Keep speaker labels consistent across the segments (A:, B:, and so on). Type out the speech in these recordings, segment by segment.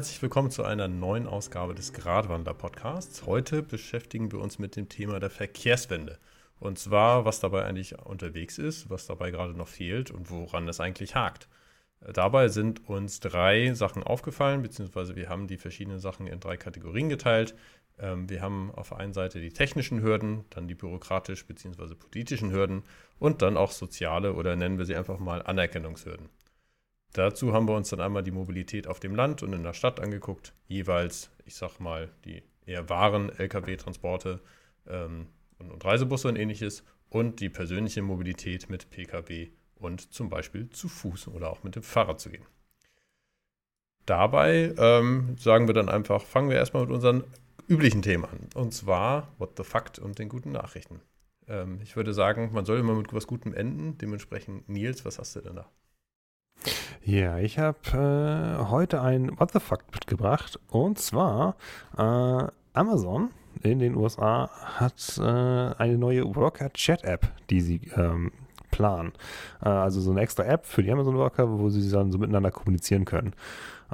A: herzlich willkommen zu einer neuen Ausgabe des Gradwander-Podcasts. Heute beschäftigen wir uns mit dem Thema der Verkehrswende. Und zwar, was dabei eigentlich unterwegs ist, was dabei gerade noch fehlt und woran es eigentlich hakt. Dabei sind uns drei Sachen aufgefallen, beziehungsweise wir haben die verschiedenen Sachen in drei Kategorien geteilt. Ähm, wir haben auf der einen Seite die technischen Hürden, dann die bürokratisch- bzw. politischen Hürden und dann auch soziale oder nennen wir sie einfach mal Anerkennungshürden. Dazu haben wir uns dann einmal die Mobilität auf dem Land und in der Stadt angeguckt, jeweils, ich sag mal, die eher wahren Lkw-Transporte ähm, und, und Reisebusse und ähnliches und die persönliche Mobilität mit Pkw und zum Beispiel zu Fuß oder auch mit dem Fahrrad zu gehen. Dabei ähm, sagen wir dann einfach, fangen wir erstmal mit unseren üblichen Themen an. Und zwar What the Fact und den guten Nachrichten. Ähm, ich würde sagen, man soll immer mit was Gutem enden. Dementsprechend, Nils, was hast du denn da?
B: Ja, ich habe äh, heute ein What the Fuck mitgebracht. Und zwar äh, Amazon in den USA hat äh, eine neue Worker Chat App, die sie ähm, planen. Äh, also so eine extra App für die Amazon Worker, wo sie dann so miteinander kommunizieren können.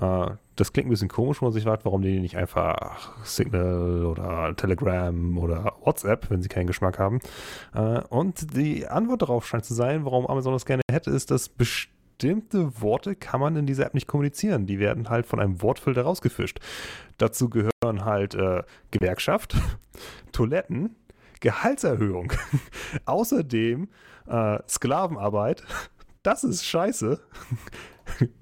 B: Äh, das klingt ein bisschen komisch, wo man sich fragt, warum die nicht einfach Signal oder Telegram oder WhatsApp, wenn sie keinen Geschmack haben. Äh, und die Antwort darauf scheint zu sein, warum Amazon das gerne hätte, ist, dass bestimmt bestimmte Worte kann man in dieser App nicht kommunizieren. Die werden halt von einem Wortfilter rausgefischt. Dazu gehören halt äh, Gewerkschaft, Toiletten, Gehaltserhöhung, außerdem äh, Sklavenarbeit. Das ist scheiße.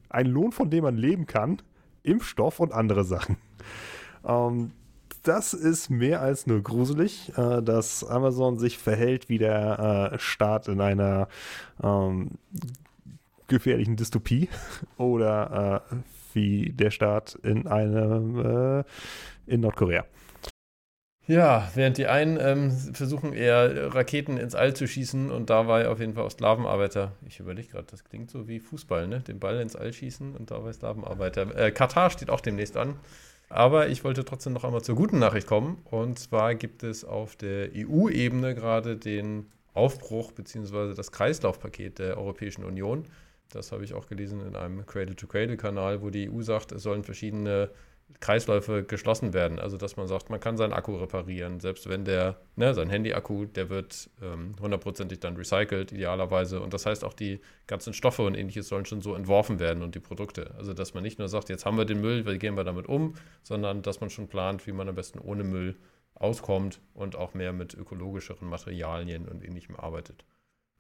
B: Ein Lohn, von dem man leben kann, Impfstoff und andere Sachen. Ähm, das ist mehr als nur gruselig, äh, dass Amazon sich verhält wie der äh, Staat in einer ähm, gefährlichen Dystopie oder äh, wie der Staat in einem äh, in Nordkorea.
A: Ja, während die einen ähm, versuchen eher Raketen ins All zu schießen und dabei auf jeden Fall auch Sklavenarbeiter. Ich überlege gerade, das klingt so wie Fußball, ne? Den Ball ins All schießen und dabei Sklavenarbeiter. Äh, Katar steht auch demnächst an. Aber ich wollte trotzdem noch einmal zur guten Nachricht kommen. Und zwar gibt es auf der EU-Ebene gerade den Aufbruch bzw. das Kreislaufpaket der Europäischen Union. Das habe ich auch gelesen in einem Cradle-to-Cradle-Kanal, wo die EU sagt, es sollen verschiedene Kreisläufe geschlossen werden. Also dass man sagt, man kann seinen Akku reparieren, selbst wenn der, ne, sein Handy-Akku, der wird ähm, hundertprozentig dann recycelt, idealerweise. Und das heißt auch, die ganzen Stoffe und ähnliches sollen schon so entworfen werden und die Produkte. Also dass man nicht nur sagt, jetzt haben wir den Müll, wie gehen wir damit um, sondern dass man schon plant, wie man am besten ohne Müll auskommt und auch mehr mit ökologischeren Materialien und ähnlichem arbeitet.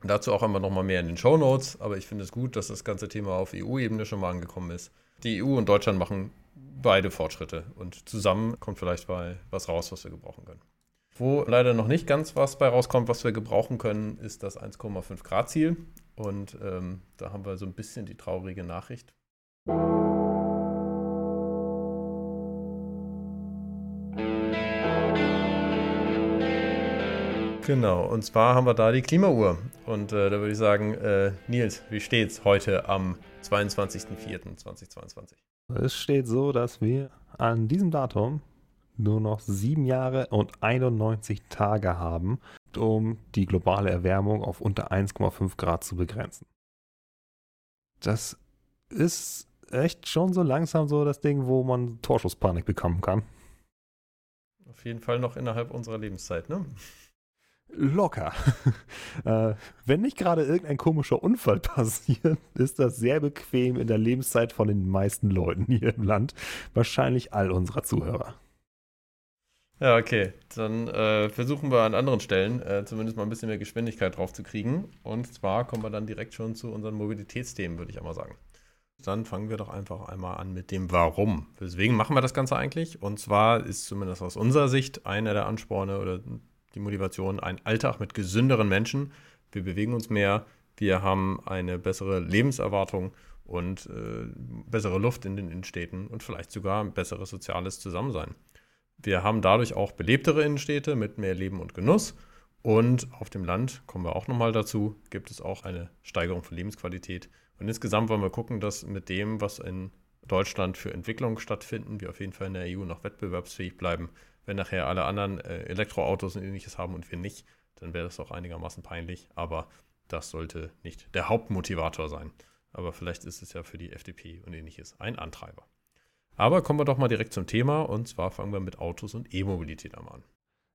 A: Dazu auch immer noch mal mehr in den Show Notes, aber ich finde es gut, dass das ganze Thema auf EU-Ebene schon mal angekommen ist. Die EU und Deutschland machen beide Fortschritte und zusammen kommt vielleicht bei was raus, was wir gebrauchen können. Wo leider noch nicht ganz was bei rauskommt, was wir gebrauchen können, ist das 1,5 Grad Ziel. Und ähm, da haben wir so ein bisschen die traurige Nachricht. Genau, und zwar haben wir da die Klimauhr. Und äh, da würde ich sagen, äh, Nils, wie steht's heute am 22.04.2022?
B: Es steht so, dass wir an diesem Datum nur noch sieben Jahre und 91 Tage haben, um die globale Erwärmung auf unter 1,5 Grad zu begrenzen. Das ist echt schon so langsam so das Ding, wo man Torschusspanik bekommen kann.
A: Auf jeden Fall noch innerhalb unserer Lebenszeit, ne?
B: Locker. äh, wenn nicht gerade irgendein komischer Unfall passiert, ist das sehr bequem in der Lebenszeit von den meisten Leuten hier im Land. Wahrscheinlich all unserer Zuhörer.
A: Ja, okay. Dann äh, versuchen wir an anderen Stellen äh, zumindest mal ein bisschen mehr Geschwindigkeit drauf zu kriegen. Und zwar kommen wir dann direkt schon zu unseren Mobilitätsthemen, würde ich einmal sagen. Dann fangen wir doch einfach einmal an mit dem Warum. Weswegen machen wir das Ganze eigentlich? Und zwar ist zumindest aus unserer Sicht einer der Ansporne oder die Motivation, ein Alltag mit gesünderen Menschen. Wir bewegen uns mehr, wir haben eine bessere Lebenserwartung und äh, bessere Luft in den Innenstädten und vielleicht sogar ein besseres soziales Zusammensein. Wir haben dadurch auch belebtere Innenstädte mit mehr Leben und Genuss. Und auf dem Land, kommen wir auch nochmal dazu, gibt es auch eine Steigerung von Lebensqualität. Und insgesamt wollen wir gucken, dass mit dem, was in Deutschland für Entwicklungen stattfinden, wir auf jeden Fall in der EU noch wettbewerbsfähig bleiben wenn nachher alle anderen äh, Elektroautos und ähnliches haben und wir nicht, dann wäre das auch einigermaßen peinlich. Aber das sollte nicht der Hauptmotivator sein. Aber vielleicht ist es ja für die FDP und ähnliches ein Antreiber. Aber kommen wir doch mal direkt zum Thema und zwar fangen wir mit Autos und E-Mobilität an.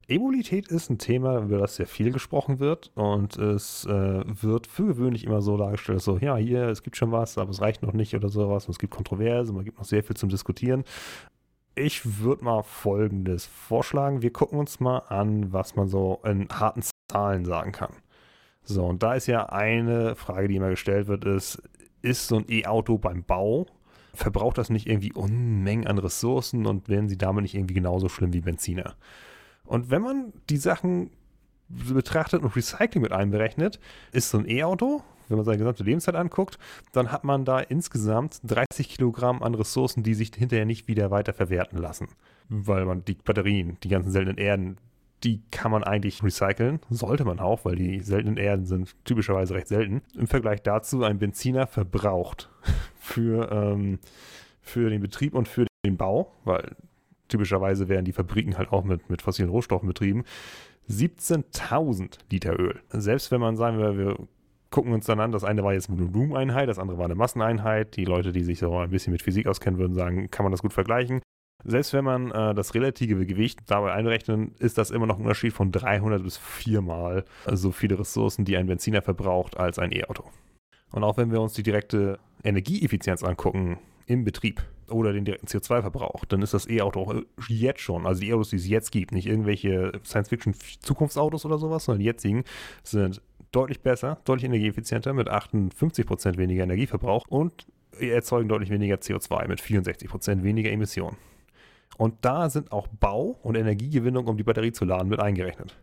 B: E-Mobilität ist ein Thema, über das sehr viel gesprochen wird und es äh, wird für gewöhnlich immer so dargestellt, so, ja, hier, es gibt schon was, aber es reicht noch nicht oder sowas und es gibt Kontroverse, man gibt noch sehr viel zum Diskutieren. Ich würde mal Folgendes vorschlagen. Wir gucken uns mal an, was man so in harten Zahlen sagen kann. So, und da ist ja eine Frage, die immer gestellt wird, ist, ist so ein E-Auto beim Bau, verbraucht das nicht irgendwie Unmengen an Ressourcen und werden sie damit nicht irgendwie genauso schlimm wie Benziner? Und wenn man die Sachen betrachtet und Recycling mit einberechnet, ist so ein E-Auto, wenn man seine gesamte Lebenszeit anguckt, dann hat man da insgesamt 30 Kilogramm an Ressourcen, die sich hinterher nicht wieder weiter verwerten lassen. Weil man die Batterien, die ganzen seltenen Erden, die kann man eigentlich recyceln. Sollte man auch, weil die seltenen Erden sind typischerweise recht selten. Im Vergleich dazu, ein Benziner verbraucht für, ähm, für den Betrieb und für den Bau, weil typischerweise werden die Fabriken halt auch mit, mit fossilen Rohstoffen betrieben. 17.000 Liter Öl. Selbst wenn man sagen wir, wir gucken uns dann an, das eine war jetzt eine Volumeneinheit, das andere war eine Masseneinheit. Die Leute, die sich so ein bisschen mit Physik auskennen, würden sagen, kann man das gut vergleichen. Selbst wenn man äh, das relative Gewicht dabei einrechnet, ist das immer noch ein Unterschied von 300 bis 4 Mal so viele Ressourcen, die ein Benziner verbraucht, als ein E-Auto. Und auch wenn wir uns die direkte Energieeffizienz angucken im Betrieb, oder den direkten CO2-Verbrauch, dann ist das E-Auto auch jetzt schon, also die E-Autos, die es jetzt gibt, nicht irgendwelche Science-Fiction-Zukunftsautos oder sowas, sondern die jetzigen sind deutlich besser, deutlich energieeffizienter mit 58% weniger Energieverbrauch und erzeugen deutlich weniger CO2 mit 64% weniger Emissionen. Und da sind auch Bau und Energiegewinnung, um die Batterie zu laden, mit eingerechnet.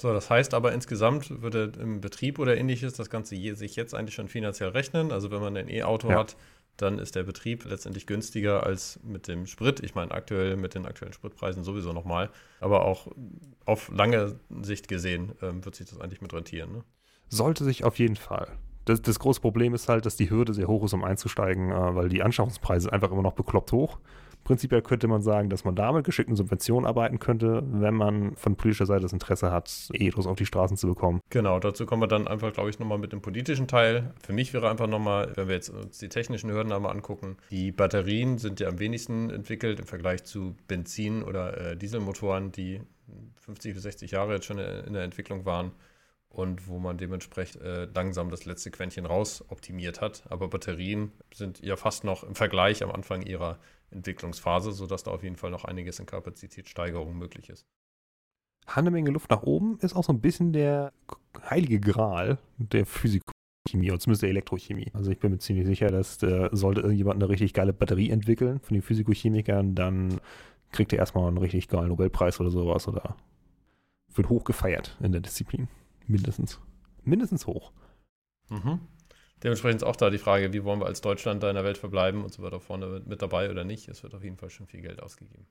A: So, das heißt aber insgesamt würde im Betrieb oder ähnliches das Ganze sich jetzt eigentlich schon finanziell rechnen. Also wenn man ein E-Auto ja. hat, dann ist der Betrieb letztendlich günstiger als mit dem Sprit. Ich meine, aktuell mit den aktuellen Spritpreisen sowieso nochmal. Aber auch auf lange Sicht gesehen ähm, wird sich das eigentlich mit rentieren. Ne?
B: Sollte sich auf jeden Fall. Das, das, große Problem ist halt, dass die Hürde sehr hoch ist, um einzusteigen, äh, weil die Anschaffungspreise einfach immer noch bekloppt hoch. Prinzipiell könnte man sagen, dass man damit geschickten Subventionen arbeiten könnte, wenn man von politischer Seite das Interesse hat, E-Autos auf die Straßen zu bekommen.
A: Genau, dazu kommen wir dann einfach, glaube ich, nochmal mit dem politischen Teil. Für mich wäre einfach nochmal, wenn wir jetzt uns die technischen Hürden einmal angucken, die Batterien sind ja am wenigsten entwickelt im Vergleich zu Benzin- oder äh, Dieselmotoren, die 50 bis 60 Jahre jetzt schon in der Entwicklung waren und wo man dementsprechend äh, langsam das letzte Quäntchen raus optimiert hat. Aber Batterien sind ja fast noch im Vergleich am Anfang ihrer Entwicklungsphase, sodass da auf jeden Fall noch einiges in Kapazitätssteigerung möglich ist.
B: Hat eine Menge Luft nach oben, ist auch so ein bisschen der heilige Gral der Physikchemie, oder zumindest der Elektrochemie. Also ich bin mir ziemlich sicher, dass äh, sollte irgendjemand eine richtig geile Batterie entwickeln von den Physikochemikern, dann kriegt er erstmal einen richtig geilen Nobelpreis oder sowas oder wird hoch gefeiert in der Disziplin. Mindestens. Mindestens hoch.
A: Mhm. Dementsprechend ist auch da die Frage, wie wollen wir als Deutschland da in der Welt verbleiben und so weiter vorne mit dabei oder nicht. Es wird auf jeden Fall schon viel Geld ausgegeben.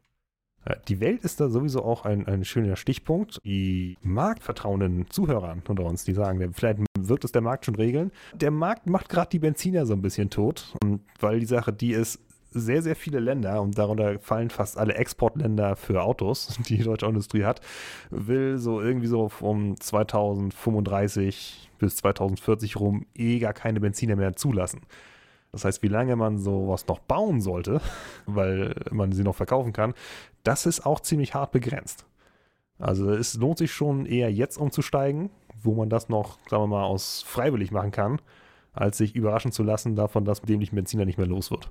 B: Die Welt ist da sowieso auch ein, ein schöner Stichpunkt. Die marktvertrauenden Zuhörer unter uns, die sagen, vielleicht wird es der Markt schon regeln. Der Markt macht gerade die Benziner so ein bisschen tot, weil die Sache, die ist, sehr, sehr viele Länder, und darunter fallen fast alle Exportländer für Autos, die die deutsche Industrie hat, will so irgendwie so um 2035 bis 2040 rum eh gar keine Benziner mehr zulassen. Das heißt, wie lange man sowas noch bauen sollte, weil man sie noch verkaufen kann, das ist auch ziemlich hart begrenzt. Also es lohnt sich schon eher jetzt umzusteigen, wo man das noch, sagen wir mal, aus freiwillig machen kann, als sich überraschen zu lassen davon, dass nicht Benziner nicht mehr los wird.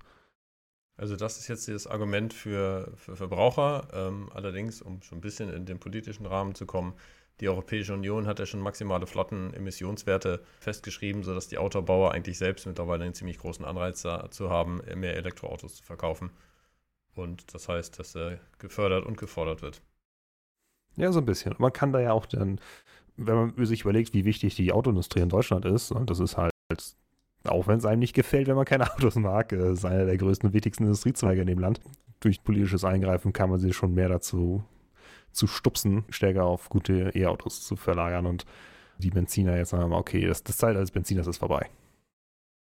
A: Also das ist jetzt das Argument für, für Verbraucher. Ähm, allerdings, um schon ein bisschen in den politischen Rahmen zu kommen, die Europäische Union hat ja schon maximale Flottenemissionswerte festgeschrieben, sodass die Autobauer eigentlich selbst mittlerweile einen ziemlich großen Anreiz dazu haben, mehr Elektroautos zu verkaufen. Und das heißt, dass er gefördert und gefordert wird.
B: Ja, so ein bisschen. Man kann da ja auch dann, wenn man sich überlegt, wie wichtig die Autoindustrie in Deutschland ist, und das ist halt auch wenn es einem nicht gefällt, wenn man keine Autos mag, äh, ist einer der größten und wichtigsten Industriezweige in dem Land. Durch politisches Eingreifen kann man sie schon mehr dazu zu stupsen, stärker auf gute E-Autos zu verlagern und die Benziner jetzt sagen, okay, das, das Zeitalter des Benziners ist vorbei.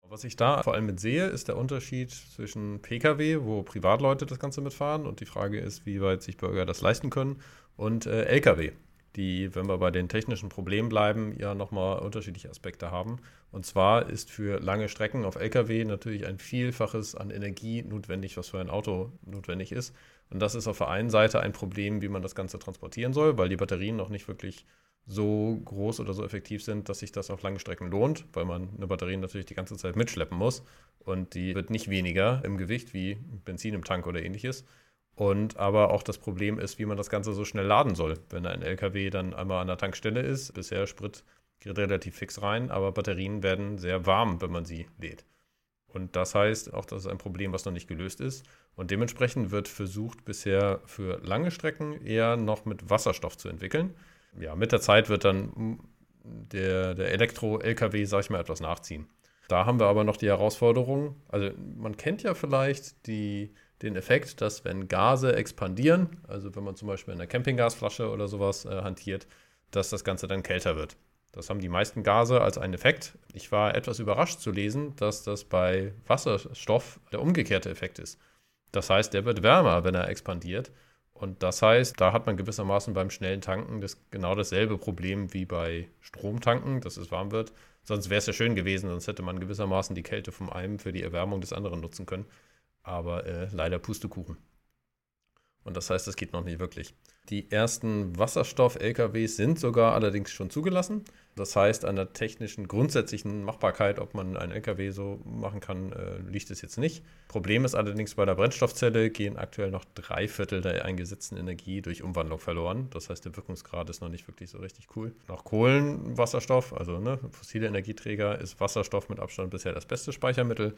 A: Was ich da vor allem mit sehe, ist der Unterschied zwischen Pkw, wo Privatleute das Ganze mitfahren und die Frage ist, wie weit sich Bürger das leisten können, und äh, Lkw. Die, wenn wir bei den technischen Problemen bleiben, ja nochmal unterschiedliche Aspekte haben. Und zwar ist für lange Strecken auf Lkw natürlich ein Vielfaches an Energie notwendig, was für ein Auto notwendig ist. Und das ist auf der einen Seite ein Problem, wie man das Ganze transportieren soll, weil die Batterien noch nicht wirklich so groß oder so effektiv sind, dass sich das auf lange Strecken lohnt, weil man eine Batterie natürlich die ganze Zeit mitschleppen muss. Und die wird nicht weniger im Gewicht wie Benzin im Tank oder ähnliches. Und aber auch das Problem ist, wie man das Ganze so schnell laden soll. Wenn ein LKW dann einmal an der Tankstelle ist, bisher Sprit geht relativ fix rein, aber Batterien werden sehr warm, wenn man sie lädt. Und das heißt, auch das ist ein Problem, was noch nicht gelöst ist. Und dementsprechend wird versucht, bisher für lange Strecken eher noch mit Wasserstoff zu entwickeln. Ja, mit der Zeit wird dann der, der Elektro-LKW, sag ich mal, etwas nachziehen. Da haben wir aber noch die Herausforderung, also man kennt ja vielleicht die, den Effekt, dass wenn Gase expandieren, also wenn man zum Beispiel in einer Campinggasflasche oder sowas äh, hantiert, dass das Ganze dann kälter wird. Das haben die meisten Gase als einen Effekt. Ich war etwas überrascht zu lesen, dass das bei Wasserstoff der umgekehrte Effekt ist. Das heißt, der wird wärmer, wenn er expandiert. Und das heißt, da hat man gewissermaßen beim schnellen Tanken das, genau dasselbe Problem wie bei Stromtanken, dass es warm wird. Sonst wäre es ja schön gewesen, sonst hätte man gewissermaßen die Kälte vom einen für die Erwärmung des anderen nutzen können. Aber äh, leider Pustekuchen. Und das heißt, das geht noch nicht wirklich. Die ersten Wasserstoff-LKWs sind sogar allerdings schon zugelassen. Das heißt, an der technischen grundsätzlichen Machbarkeit, ob man einen LKW so machen kann, äh, liegt es jetzt nicht. Problem ist allerdings, bei der Brennstoffzelle gehen aktuell noch drei Viertel der eingesetzten Energie durch Umwandlung verloren. Das heißt, der Wirkungsgrad ist noch nicht wirklich so richtig cool. Nach Kohlenwasserstoff, also ne, fossile Energieträger, ist Wasserstoff mit Abstand bisher das beste Speichermittel.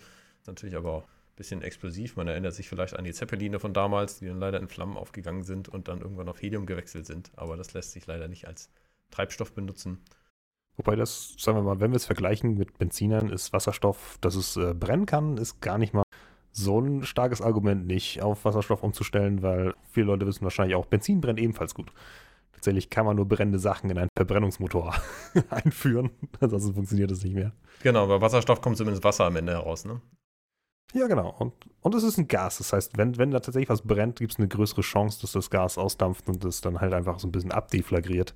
A: Natürlich aber auch bisschen explosiv. Man erinnert sich vielleicht an die Zeppeline von damals, die dann leider in Flammen aufgegangen sind und dann irgendwann auf Helium gewechselt sind. Aber das lässt sich leider nicht als Treibstoff benutzen.
B: Wobei das, sagen wir mal, wenn wir es vergleichen mit Benzinern, ist Wasserstoff, dass es äh, brennen kann, ist gar nicht mal so ein starkes Argument nicht, auf Wasserstoff umzustellen, weil viele Leute wissen wahrscheinlich auch, Benzin brennt ebenfalls gut. Tatsächlich kann man nur brennende Sachen in einen Verbrennungsmotor einführen, ansonsten funktioniert es nicht mehr.
A: Genau, bei Wasserstoff kommt zumindest Wasser am Ende heraus, ne?
B: Ja, genau. Und, und es ist ein Gas. Das heißt, wenn, wenn da tatsächlich was brennt, gibt es eine größere Chance, dass das Gas ausdampft und das dann halt einfach so ein bisschen abdeflagriert.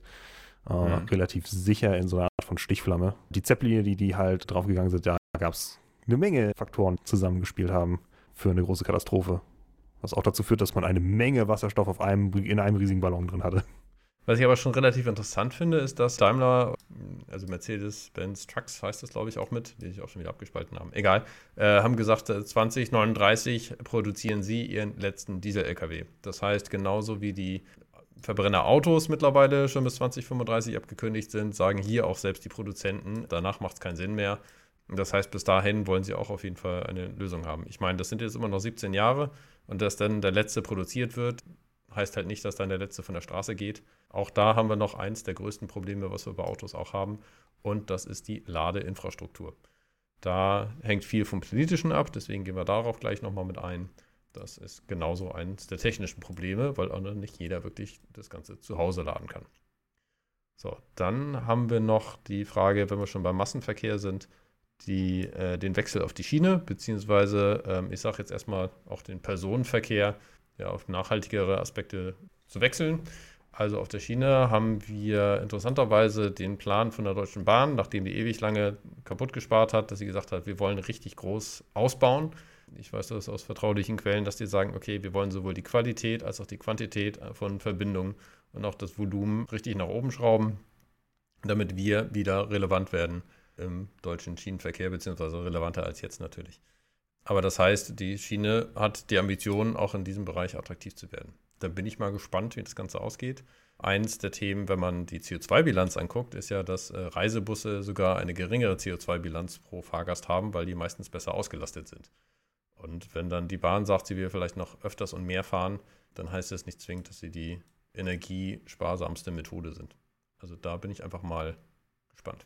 B: Äh, mhm. Relativ sicher in so einer Art von Stichflamme. Die Zeppeline, die, die halt draufgegangen sind, da gab es eine Menge Faktoren zusammengespielt haben für eine große Katastrophe. Was auch dazu führt, dass man eine Menge Wasserstoff auf einem, in einem riesigen Ballon drin hatte.
A: Was ich aber schon relativ interessant finde, ist, dass Daimler, also Mercedes-Benz Trucks heißt das, glaube ich, auch mit, die sich auch schon wieder abgespalten haben, egal, äh, haben gesagt, 2039 äh, produzieren sie ihren letzten Diesel-LKW. Das heißt, genauso wie die Verbrennerautos mittlerweile schon bis 2035 abgekündigt sind, sagen hier auch selbst die Produzenten, danach macht es keinen Sinn mehr. Das heißt, bis dahin wollen sie auch auf jeden Fall eine Lösung haben. Ich meine, das sind jetzt immer noch 17 Jahre und dass dann der letzte produziert wird, heißt halt nicht, dass dann der letzte von der Straße geht. Auch da haben wir noch eins der größten Probleme, was wir bei Autos auch haben. Und das ist die Ladeinfrastruktur. Da hängt viel vom Politischen ab, deswegen gehen wir darauf gleich nochmal mit ein. Das ist genauso eines der technischen Probleme, weil auch nicht jeder wirklich das Ganze zu Hause laden kann. So, dann haben wir noch die Frage, wenn wir schon beim Massenverkehr sind, die, äh, den Wechsel auf die Schiene, beziehungsweise ähm, ich sage jetzt erstmal auch den Personenverkehr ja, auf nachhaltigere Aspekte zu wechseln. Also auf der Schiene haben wir interessanterweise den Plan von der Deutschen Bahn, nachdem die ewig lange kaputt gespart hat, dass sie gesagt hat, wir wollen richtig groß ausbauen. Ich weiß das aus vertraulichen Quellen, dass die sagen, okay, wir wollen sowohl die Qualität als auch die Quantität von Verbindungen und auch das Volumen richtig nach oben schrauben, damit wir wieder relevant werden im deutschen Schienenverkehr, beziehungsweise relevanter als jetzt natürlich. Aber das heißt, die Schiene hat die Ambition, auch in diesem Bereich attraktiv zu werden. Da bin ich mal gespannt, wie das Ganze ausgeht. Eins der Themen, wenn man die CO2-Bilanz anguckt, ist ja, dass äh, Reisebusse sogar eine geringere CO2-Bilanz pro Fahrgast haben, weil die meistens besser ausgelastet sind. Und wenn dann die Bahn sagt, sie will vielleicht noch öfters und mehr fahren, dann heißt das nicht zwingend, dass sie die energiesparsamste Methode sind. Also da bin ich einfach mal gespannt.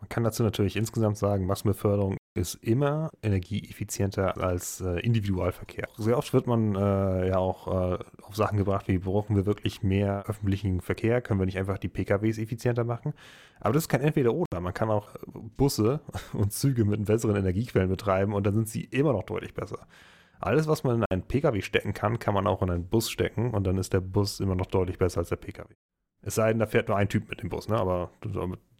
B: Man kann dazu natürlich insgesamt sagen, Massenbeförderung ist immer energieeffizienter als äh, Individualverkehr. Sehr oft wird man äh, ja auch äh, auf Sachen gebracht, wie brauchen wir wirklich mehr öffentlichen Verkehr, können wir nicht einfach die PKWs effizienter machen. Aber das ist kein Entweder-Oder. Man kann auch Busse und Züge mit besseren Energiequellen betreiben und dann sind sie immer noch deutlich besser. Alles, was man in einen PKW stecken kann, kann man auch in einen Bus stecken und dann ist der Bus immer noch deutlich besser als der PKW. Es sei denn, da fährt nur ein Typ mit dem Bus, ne? aber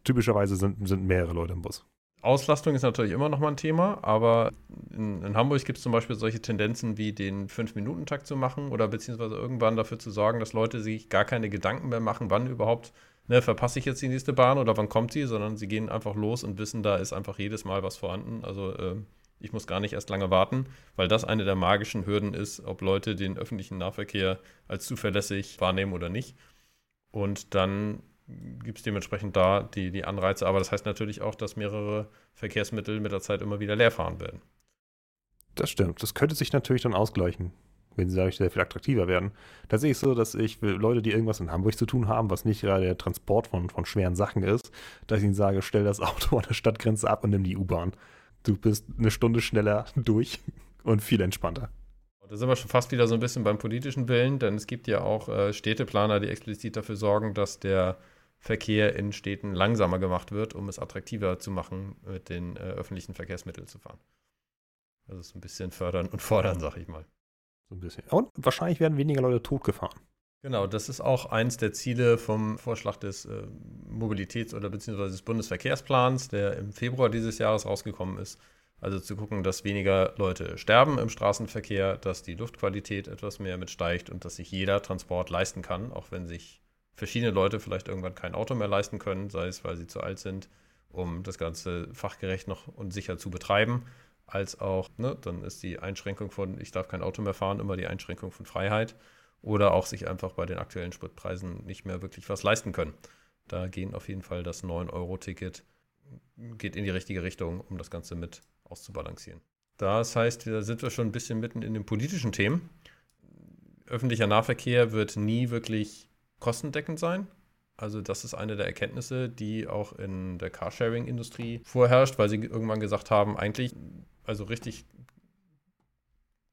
B: typischerweise sind, sind mehrere Leute im Bus.
A: Auslastung ist natürlich immer noch mal ein Thema, aber in, in Hamburg gibt es zum Beispiel solche Tendenzen wie den 5-Minuten-Takt zu machen oder beziehungsweise irgendwann dafür zu sorgen, dass Leute sich gar keine Gedanken mehr machen, wann überhaupt, ne, verpasse ich jetzt die nächste Bahn oder wann kommt sie, sondern sie gehen einfach los und wissen, da ist einfach jedes Mal was vorhanden. Also äh, ich muss gar nicht erst lange warten, weil das eine der magischen Hürden ist, ob Leute den öffentlichen Nahverkehr als zuverlässig wahrnehmen oder nicht. Und dann gibt es dementsprechend da die, die Anreize. Aber das heißt natürlich auch, dass mehrere Verkehrsmittel mit der Zeit immer wieder leer fahren werden.
B: Das stimmt. Das könnte sich natürlich dann ausgleichen, wenn sie dadurch sehr viel attraktiver werden. Da sehe ich so, dass ich Leute, die irgendwas in Hamburg zu tun haben, was nicht gerade der Transport von, von schweren Sachen ist, dass ich ihnen sage, stell das Auto an der Stadtgrenze ab und nimm die U-Bahn. Du bist eine Stunde schneller durch und viel entspannter.
A: Da sind wir schon fast wieder so ein bisschen beim politischen Willen, denn es gibt ja auch äh, Städteplaner, die explizit dafür sorgen, dass der Verkehr in Städten langsamer gemacht wird, um es attraktiver zu machen, mit den äh, öffentlichen Verkehrsmitteln zu fahren. Also ist ein bisschen fördern und fordern, sag ich mal.
B: So ein bisschen. Und wahrscheinlich werden weniger Leute totgefahren.
A: Genau, das ist auch eins der Ziele vom Vorschlag des äh, Mobilitäts- oder beziehungsweise des Bundesverkehrsplans, der im Februar dieses Jahres rausgekommen ist. Also zu gucken, dass weniger Leute sterben im Straßenverkehr, dass die Luftqualität etwas mehr mitsteigt und dass sich jeder Transport leisten kann, auch wenn sich verschiedene Leute vielleicht irgendwann kein Auto mehr leisten können, sei es, weil sie zu alt sind, um das Ganze fachgerecht noch und sicher zu betreiben, als auch, ne, dann ist die Einschränkung von, ich darf kein Auto mehr fahren, immer die Einschränkung von Freiheit oder auch sich einfach bei den aktuellen Spritpreisen nicht mehr wirklich was leisten können. Da gehen auf jeden Fall das 9-Euro-Ticket geht in die richtige Richtung, um das Ganze mit auszubalancieren. Das heißt, da sind wir schon ein bisschen mitten in den politischen Themen. Öffentlicher Nahverkehr wird nie wirklich kostendeckend sein. Also das ist eine der Erkenntnisse, die auch in der Carsharing-Industrie vorherrscht, weil sie irgendwann gesagt haben, eigentlich, also richtig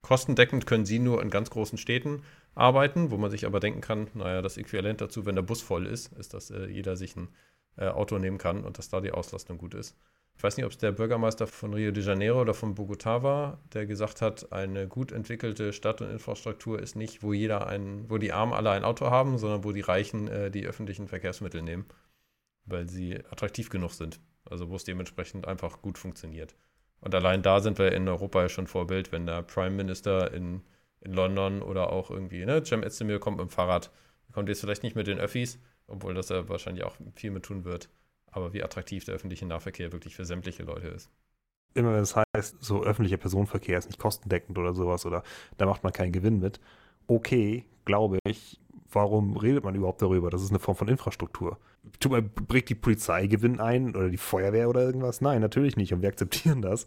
A: kostendeckend können sie nur in ganz großen Städten arbeiten, wo man sich aber denken kann, naja, das Äquivalent dazu, wenn der Bus voll ist, ist, dass äh, jeder sich ein äh, Auto nehmen kann und dass da die Auslastung gut ist ich weiß nicht, ob es der Bürgermeister von Rio de Janeiro oder von Bogotá war, der gesagt hat, eine gut entwickelte Stadt und Infrastruktur ist nicht, wo jeder ein, wo die Armen alle ein Auto haben, sondern wo die Reichen äh, die öffentlichen Verkehrsmittel nehmen, weil sie attraktiv genug sind. Also wo es dementsprechend einfach gut funktioniert. Und allein da sind wir in Europa ja schon Vorbild, wenn der Prime Minister in, in London oder auch irgendwie, ne, Cem Özdemir kommt mit dem Fahrrad, kommt jetzt vielleicht nicht mit den Öffis, obwohl das er wahrscheinlich auch viel mit tun wird aber wie attraktiv der öffentliche Nahverkehr wirklich für sämtliche Leute ist.
B: Immer wenn es heißt, so öffentlicher Personenverkehr ist nicht kostendeckend oder sowas oder da macht man keinen Gewinn mit. Okay, glaube ich, warum redet man überhaupt darüber? Das ist eine Form von Infrastruktur. Tut man, bringt die Polizei Gewinn ein oder die Feuerwehr oder irgendwas? Nein, natürlich nicht. Und wir akzeptieren das,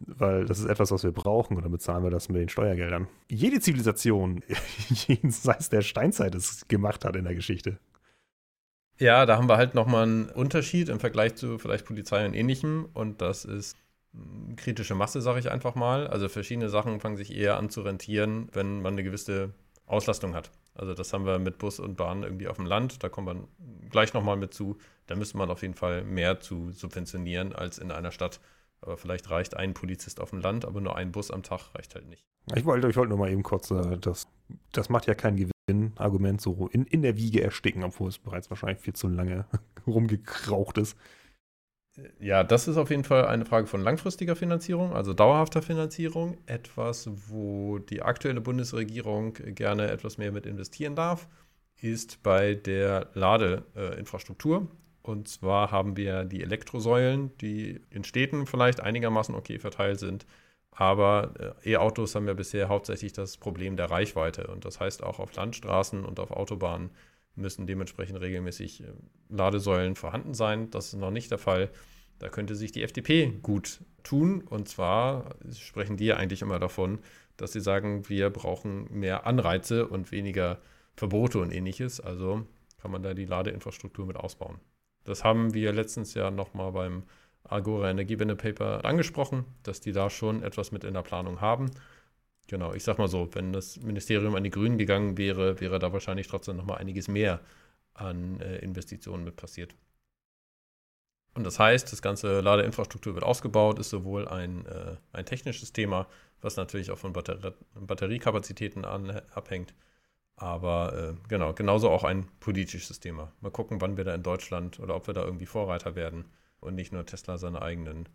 B: weil das ist etwas, was wir brauchen und dann bezahlen wir das mit den Steuergeldern. Jede Zivilisation, jenseits der Steinzeit, es gemacht hat in der Geschichte.
A: Ja, da haben wir halt nochmal einen Unterschied im Vergleich zu vielleicht Polizei und ähnlichem. Und das ist hm, kritische Masse, sage ich einfach mal. Also verschiedene Sachen fangen sich eher an zu rentieren, wenn man eine gewisse Auslastung hat. Also das haben wir mit Bus und Bahn irgendwie auf dem Land. Da kommt man gleich nochmal mit zu. Da müsste man auf jeden Fall mehr zu subventionieren als in einer Stadt. Aber vielleicht reicht ein Polizist auf dem Land, aber nur ein Bus am Tag reicht halt nicht.
B: Ich wollte, ich wollte nur mal eben kurz, äh, das, das macht ja keinen Gewinn Argument so in, in der Wiege ersticken, obwohl es bereits wahrscheinlich viel zu lange rumgekraucht ist.
A: Ja, das ist auf jeden Fall eine Frage von langfristiger Finanzierung, also dauerhafter Finanzierung. Etwas, wo die aktuelle Bundesregierung gerne etwas mehr mit investieren darf, ist bei der Ladeinfrastruktur. Und zwar haben wir die Elektrosäulen, die in Städten vielleicht einigermaßen okay verteilt sind, aber äh, E-Autos haben ja bisher hauptsächlich das Problem der Reichweite. Und das heißt, auch auf Landstraßen und auf Autobahnen müssen dementsprechend regelmäßig äh, Ladesäulen vorhanden sein. Das ist noch nicht der Fall. Da könnte sich die FDP gut tun. Und zwar sprechen die ja eigentlich immer davon, dass sie sagen, wir brauchen mehr Anreize und weniger Verbote und ähnliches. Also kann man da die Ladeinfrastruktur mit ausbauen. Das haben wir letztens ja nochmal beim Agora Energiewende Paper angesprochen, dass die da schon etwas mit in der Planung haben. Genau, ich sag mal so, wenn das Ministerium an die Grünen gegangen wäre, wäre da wahrscheinlich trotzdem nochmal einiges mehr an äh, Investitionen mit passiert. Und das heißt, das ganze Ladeinfrastruktur wird ausgebaut, ist sowohl ein, äh, ein technisches Thema, was natürlich auch von Batter Batteriekapazitäten an, abhängt, Aber äh, genau, genauso auch ein politisches Thema. Mal gucken, wann wir da in Deutschland oder ob wir da irgendwie Vorreiter werden und nicht nur Tesla seine eigenen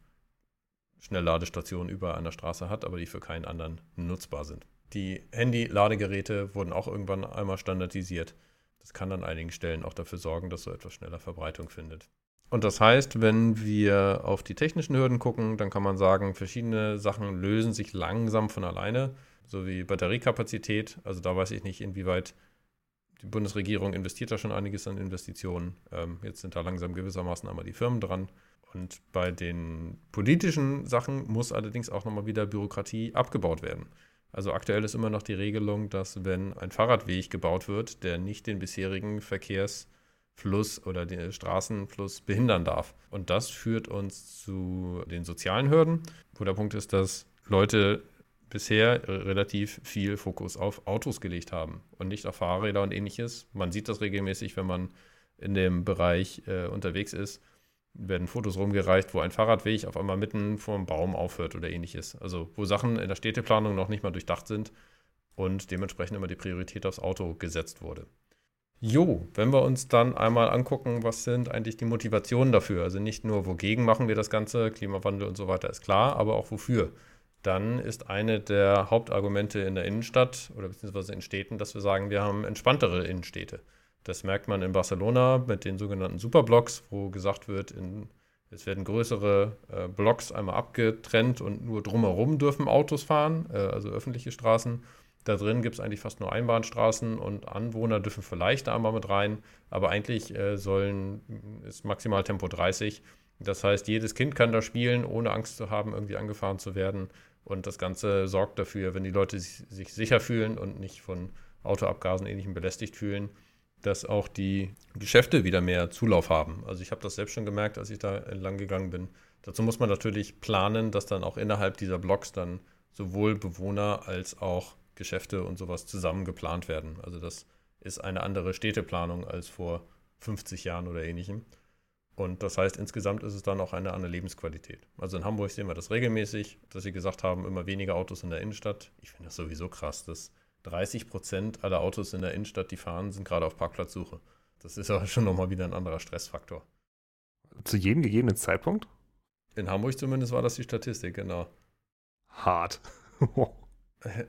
A: Schnellladestationen überall an der Straße hat, aber die für keinen anderen nutzbar sind. Die Handy-Ladegeräte wurden auch irgendwann einmal standardisiert. Das kann an einigen Stellen auch dafür sorgen, dass so etwas schneller Verbreitung findet. Und das heißt, wenn wir auf die technischen Hürden gucken, dann kann man sagen, verschiedene Sachen lösen sich langsam von alleine, so wie Batteriekapazität. Also da weiß ich nicht, inwieweit die Bundesregierung investiert da schon einiges an Investitionen. Ähm, jetzt sind da langsam gewissermaßen einmal die Firmen dran. Und bei den politischen Sachen muss allerdings auch nochmal wieder Bürokratie abgebaut werden. Also aktuell ist immer noch die Regelung, dass wenn ein Fahrradweg gebaut wird, der nicht den bisherigen Verkehrs Fluss oder den Straßenfluss behindern darf. Und das führt uns zu den sozialen Hürden, wo der Punkt ist, dass Leute bisher relativ viel Fokus auf Autos gelegt haben und nicht auf Fahrräder und ähnliches. Man sieht das regelmäßig, wenn man in dem Bereich äh, unterwegs ist, werden Fotos rumgereicht, wo ein Fahrradweg auf einmal mitten vor einem Baum aufhört oder ähnliches. Also wo Sachen in der Städteplanung noch nicht mal durchdacht sind und dementsprechend immer die Priorität aufs Auto gesetzt wurde. Jo, wenn wir uns dann einmal angucken, was sind eigentlich die Motivationen dafür? Also nicht nur, wogegen machen wir das Ganze, Klimawandel und so weiter ist klar, aber auch wofür. Dann ist eine der Hauptargumente in der Innenstadt oder beziehungsweise in Städten, dass wir sagen, wir haben entspanntere Innenstädte. Das merkt man in Barcelona mit den sogenannten Superblocks, wo gesagt wird, in, es werden größere äh, Blocks einmal abgetrennt und nur drumherum dürfen Autos fahren, äh, also öffentliche Straßen. Da drin gibt es eigentlich fast nur Einbahnstraßen und Anwohner dürfen vielleicht einmal mit rein, aber eigentlich äh, sollen, ist maximal Tempo 30. Das heißt, jedes Kind kann da spielen, ohne Angst zu haben, irgendwie angefahren zu werden. Und das Ganze sorgt dafür, wenn die Leute sich, sich sicher fühlen und nicht von Autoabgasen ähnlichem belästigt fühlen, dass auch die Geschäfte wieder mehr Zulauf haben. Also ich habe das selbst schon gemerkt, als ich da entlang gegangen bin. Dazu muss man natürlich planen, dass dann auch innerhalb dieser Blocks dann sowohl Bewohner als auch Geschäfte und sowas zusammen geplant werden. Also das ist eine andere Städteplanung als vor 50 Jahren oder ähnlichem. Und das heißt, insgesamt ist es dann auch eine andere Lebensqualität. Also in Hamburg sehen wir das regelmäßig, dass sie gesagt haben, immer weniger Autos in der Innenstadt. Ich finde das sowieso krass, dass 30 Prozent aller Autos in der Innenstadt, die fahren, sind gerade auf Parkplatzsuche. Das ist aber schon nochmal wieder ein anderer Stressfaktor.
B: Zu jedem gegebenen Zeitpunkt?
A: In Hamburg zumindest war das die Statistik, genau.
B: Hart.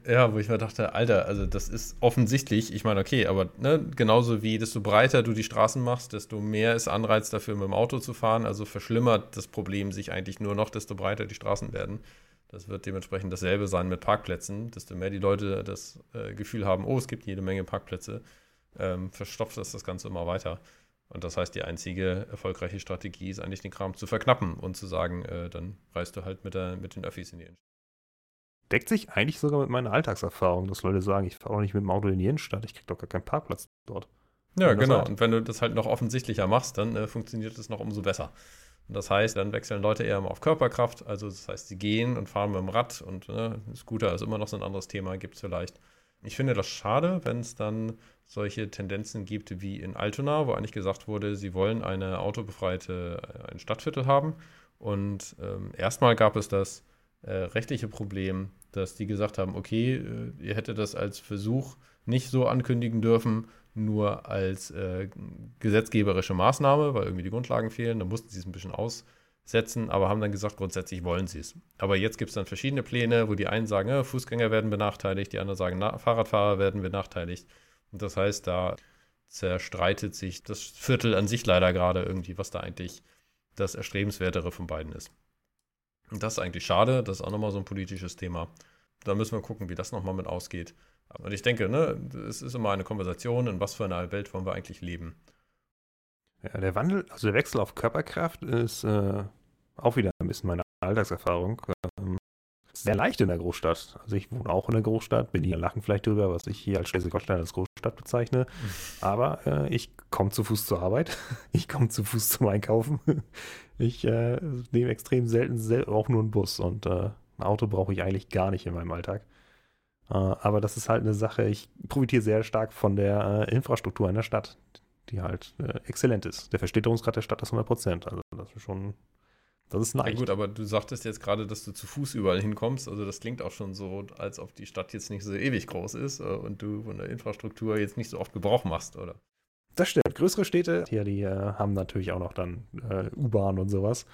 A: Ja, wo ich mir dachte, Alter, also das ist offensichtlich, ich meine, okay, aber ne, genauso wie desto breiter du die Straßen machst, desto mehr ist Anreiz dafür, mit dem Auto zu fahren. Also verschlimmert das Problem sich eigentlich nur noch, desto breiter die Straßen werden. Das wird dementsprechend dasselbe sein mit Parkplätzen. Desto mehr die Leute das äh, Gefühl haben, oh, es gibt jede Menge Parkplätze, ähm, verstopft das das Ganze immer weiter. Und das heißt, die einzige erfolgreiche Strategie ist eigentlich, den Kram zu verknappen und zu sagen, äh, dann reist du halt mit, der, mit den Öffis in die Innenstadt
B: deckt sich eigentlich sogar mit meiner Alltagserfahrung, dass Leute sagen, ich fahre auch nicht mit dem Auto in die Innenstadt, ich kriege doch gar keinen Parkplatz dort.
A: Ja, genau. Halt. Und wenn du das halt noch offensichtlicher machst, dann äh, funktioniert es noch umso besser. Und das heißt, dann wechseln Leute eher mal auf Körperkraft. Also das heißt, sie gehen und fahren mit dem Rad und äh, Scooter ist immer noch so ein anderes Thema, gibt es vielleicht. Ich finde das schade, wenn es dann solche Tendenzen gibt wie in Altona, wo eigentlich gesagt wurde, sie wollen eine autobefreite äh, ein Stadtviertel haben. Und ähm, erstmal gab es das äh, rechtliche Problem, dass die gesagt haben, okay, äh, ihr hättet das als Versuch nicht so ankündigen dürfen, nur als äh, gesetzgeberische Maßnahme, weil irgendwie die Grundlagen fehlen. Da mussten sie es ein bisschen aussetzen, aber haben dann gesagt, grundsätzlich wollen sie es. Aber jetzt gibt es dann verschiedene Pläne, wo die einen sagen, ja, Fußgänger werden benachteiligt, die anderen sagen, na, Fahrradfahrer werden benachteiligt. Und das heißt, da zerstreitet sich das Viertel an sich leider gerade irgendwie, was da eigentlich das Erstrebenswertere von beiden ist. Das ist eigentlich schade, das ist auch nochmal so ein politisches Thema. Da müssen wir gucken, wie das nochmal mit ausgeht. Und ich denke, ne, es ist immer eine Konversation, in was für einer Welt wollen wir eigentlich leben.
B: Ja, der Wandel, also der Wechsel auf Körperkraft ist äh, auch wieder ein bisschen meine Alltagserfahrung. Ähm, sehr leicht in der Großstadt. Also ich wohne auch in der Großstadt, bin hier lachen vielleicht drüber, was ich hier als Schleswig-Holstein als Großstadt bezeichne. Aber äh, ich komme zu Fuß zur Arbeit, ich komme zu Fuß zum Einkaufen. Ich äh, nehme extrem selten sel auch nur einen Bus und äh, ein Auto brauche ich eigentlich gar nicht in meinem Alltag. Äh, aber das ist halt eine Sache, ich profitiere sehr stark von der äh, Infrastruktur in der Stadt, die halt äh, exzellent ist. Der Verstädterungsgrad der Stadt ist 100 Prozent. Also das ist schon Das ist leicht.
A: Ja gut, aber du sagtest jetzt gerade, dass du zu Fuß überall hinkommst. Also das klingt auch schon so, als ob die Stadt jetzt nicht so ewig groß ist äh, und du von der Infrastruktur jetzt nicht so oft Gebrauch machst, oder?
B: Das stimmt. Größere Städte, hier, die äh, haben natürlich auch noch dann äh, U-Bahn und sowas.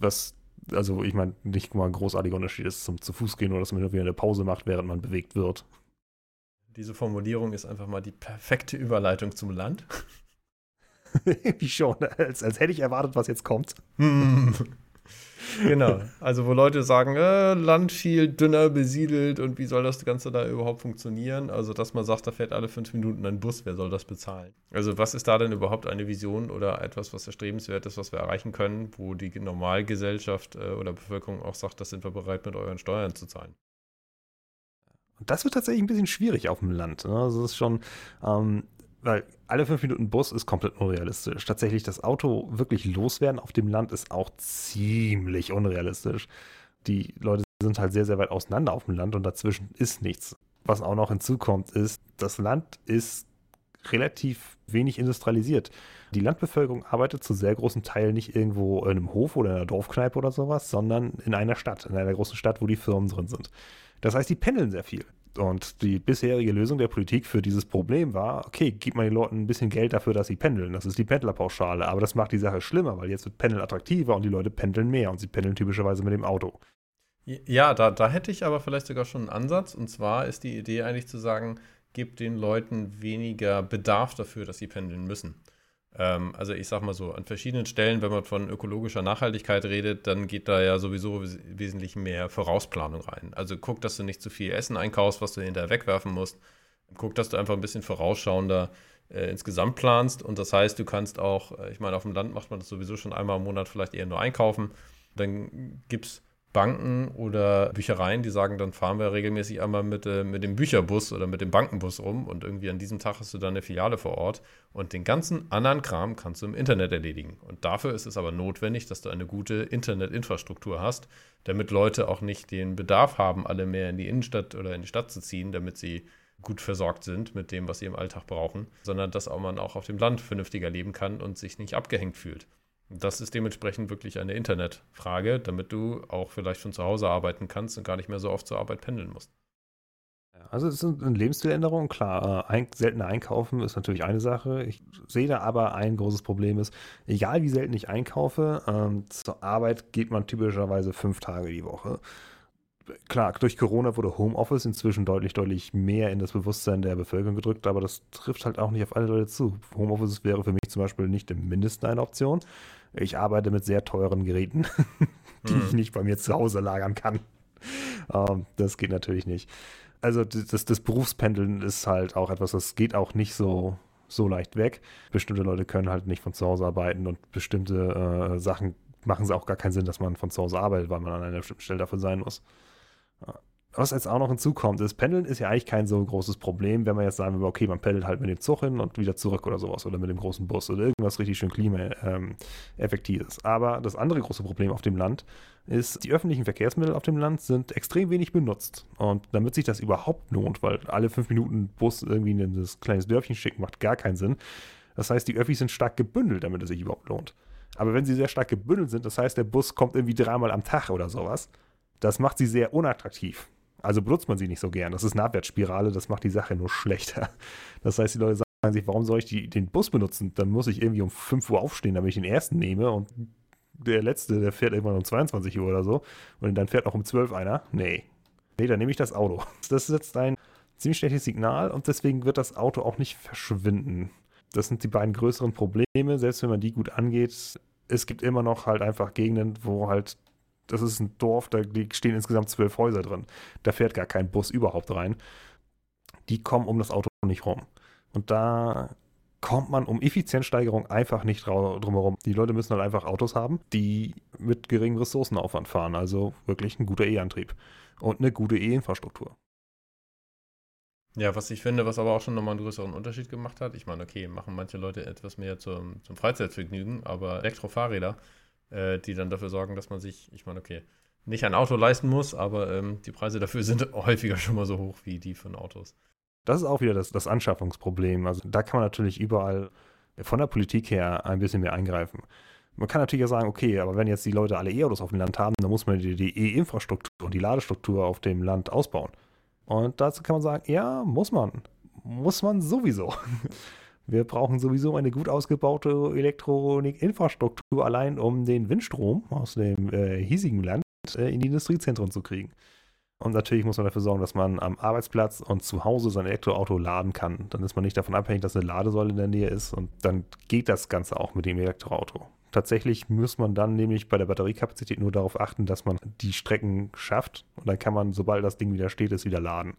B: Was, also ich meine, nicht mal ein großartiger Unterschied ist zum zu Fuß gehen oder dass man wieder eine Pause macht, während man bewegt wird.
A: Diese Formulierung ist einfach mal die perfekte Überleitung zum Land.
B: Wie schon, als, als hätte ich erwartet, was jetzt kommt.
A: genau. Also, wo Leute sagen, äh, Land viel dünner besiedelt und wie soll das Ganze da überhaupt funktionieren? Also, dass man sagt, da fährt alle fünf Minuten ein Bus, wer soll das bezahlen? Also, was ist da denn überhaupt eine Vision oder etwas, was erstrebenswert ist, was wir erreichen können, wo die Normalgesellschaft äh, oder Bevölkerung auch sagt, das sind wir bereit, mit euren Steuern zu zahlen?
B: Und das wird tatsächlich ein bisschen schwierig auf dem Land. Ne? Also, es ist schon, ähm, weil alle fünf Minuten Bus ist komplett unrealistisch. Tatsächlich das Auto wirklich loswerden auf dem Land ist auch ziemlich unrealistisch. Die Leute sind halt sehr, sehr weit auseinander auf dem Land und dazwischen ist nichts. Was auch noch hinzukommt, ist, das Land ist relativ wenig industrialisiert. Die Landbevölkerung arbeitet zu sehr großen Teilen nicht irgendwo in einem Hof oder in einer Dorfkneipe oder sowas, sondern in einer Stadt, in einer großen Stadt, wo die Firmen drin sind. Das heißt, die pendeln sehr viel. Und die bisherige Lösung der Politik für dieses Problem war, okay, gib mal den Leuten ein bisschen Geld dafür, dass sie pendeln. Das ist die Pendlerpauschale. Aber das macht die Sache schlimmer, weil jetzt wird Pendeln attraktiver und die Leute pendeln mehr und sie pendeln typischerweise mit dem Auto.
A: Ja, da, da hätte ich aber vielleicht sogar schon einen Ansatz. Und zwar ist die Idee eigentlich zu sagen, gib den Leuten weniger Bedarf dafür, dass sie pendeln müssen. Ähm, also ich sag mal so, an verschiedenen Stellen, wenn man von ökologischer Nachhaltigkeit redet, dann geht da ja sowieso wes wesentlich mehr Vorausplanung rein. Also guck, dass du nicht zu viel Essen einkaufst, was du hinterher wegwerfen musst. Guck, dass du einfach ein bisschen vorausschauender äh, insgesamt planst. Und das heißt, du kannst auch, äh, ich meine, auf dem Land macht man das sowieso schon einmal im Monat vielleicht eher nur einkaufen. Dann gibt es Banken oder Büchereien, die sagen, dann fahren wir regelmäßig einmal mit, äh, mit dem Bücherbus oder mit dem Bankenbus rum und irgendwie an diesem Tag hast du dann eine Filiale vor Ort und den ganzen anderen Kram kannst du im Internet erledigen. Und dafür ist es aber notwendig, dass du eine gute Internetinfrastruktur hast, damit Leute auch nicht den Bedarf haben, alle mehr in die Innenstadt oder in die Stadt zu ziehen, damit sie gut versorgt sind mit dem, was sie im Alltag brauchen, sondern dass auch man auch auf dem Land vernünftiger leben kann und sich nicht abgehängt fühlt. Das ist dementsprechend wirklich eine Internetfrage, damit du auch vielleicht von zu Hause arbeiten kannst und gar nicht mehr so oft zur Arbeit pendeln musst.
B: Also es ist eine Lebensstiländerung, klar. Äh, ein, seltener einkaufen ist natürlich eine Sache. Ich sehe da aber ein großes Problem ist, egal wie selten ich einkaufe, ähm, zur Arbeit geht man typischerweise fünf Tage die Woche. Klar, durch Corona wurde Homeoffice inzwischen deutlich, deutlich mehr in das Bewusstsein der Bevölkerung gedrückt, aber das trifft halt auch nicht auf alle Leute zu. Homeoffice wäre für mich zum Beispiel nicht im Mindesten eine Option. Ich arbeite mit sehr teuren Geräten, die mhm. ich nicht bei mir zu Hause lagern kann. Ähm, das geht natürlich nicht. Also das, das Berufspendeln ist halt auch etwas, das geht auch nicht so, so leicht weg. Bestimmte Leute können halt nicht von zu Hause arbeiten und bestimmte äh, Sachen machen es auch gar keinen Sinn, dass man von zu Hause arbeitet, weil man an einer bestimmten Stelle dafür sein muss was jetzt auch noch hinzukommt, ist, Pendeln ist ja eigentlich kein so großes Problem, wenn man jetzt sagen will, okay, man pendelt halt mit dem Zug hin und wieder zurück oder sowas oder mit dem großen Bus oder irgendwas richtig schön klimaeffektives. Ähm, Aber das andere große Problem auf dem Land ist, die öffentlichen Verkehrsmittel auf dem Land sind extrem wenig benutzt. Und damit sich das überhaupt lohnt, weil alle fünf Minuten Bus irgendwie in das kleines Dörfchen schicken, macht gar keinen Sinn. Das heißt, die Öffis sind stark gebündelt, damit es sich überhaupt lohnt. Aber wenn sie sehr stark gebündelt sind, das heißt, der Bus kommt irgendwie dreimal am Tag oder sowas, das macht sie sehr unattraktiv. Also benutzt man sie nicht so gern. Das ist eine Abwärtsspirale, das macht die Sache nur schlechter. Das heißt, die Leute sagen sich, warum soll ich die, den Bus benutzen? Dann muss ich irgendwie um 5 Uhr aufstehen, damit ich den ersten nehme und der letzte, der fährt irgendwann um 22 Uhr oder so und dann fährt auch um 12 einer. Nee. Nee, dann nehme ich das Auto. Das setzt ein ziemlich schlechtes Signal und deswegen wird das Auto auch nicht verschwinden. Das sind die beiden größeren Probleme, selbst wenn man die gut angeht. Es gibt immer noch halt einfach Gegenden, wo halt das ist ein Dorf, da stehen insgesamt zwölf Häuser drin. Da fährt gar kein Bus überhaupt rein. Die kommen um das Auto nicht rum. Und da kommt man um Effizienzsteigerung einfach nicht drumherum. Die Leute müssen halt einfach Autos haben, die mit geringem Ressourcenaufwand fahren. Also wirklich ein guter E-Antrieb und eine gute E-Infrastruktur.
A: Ja, was ich finde, was aber auch schon nochmal einen größeren Unterschied gemacht hat. Ich meine, okay, machen manche Leute etwas mehr zum, zum Freizeitvergnügen, aber Elektrofahrräder äh, die dann dafür sorgen, dass man sich, ich meine, okay, nicht ein Auto leisten muss, aber ähm, die Preise dafür sind häufiger schon mal so hoch wie die von Autos.
B: Das ist auch wieder das, das Anschaffungsproblem. Also da kann man natürlich überall von der Politik her ein bisschen mehr eingreifen. Man kann natürlich ja sagen, okay, aber wenn jetzt die Leute alle E-Autos auf dem Land haben, dann muss man die E-Infrastruktur und die Ladestruktur auf dem Land ausbauen. Und dazu kann man sagen, ja, muss man. Muss man sowieso. Wir brauchen sowieso eine gut ausgebaute Elektronikinfrastruktur allein, um den Windstrom aus dem äh, hiesigen Land äh, in die Industriezentren zu kriegen. Und natürlich muss man dafür sorgen, dass man am Arbeitsplatz und zu Hause sein Elektroauto laden kann. Dann ist man nicht davon abhängig, dass eine Ladesäule in der Nähe ist und dann geht das Ganze auch mit dem Elektroauto. Tatsächlich muss man dann nämlich bei der Batteriekapazität nur darauf achten, dass man die Strecken schafft und dann kann man, sobald das Ding wieder steht, es wieder laden.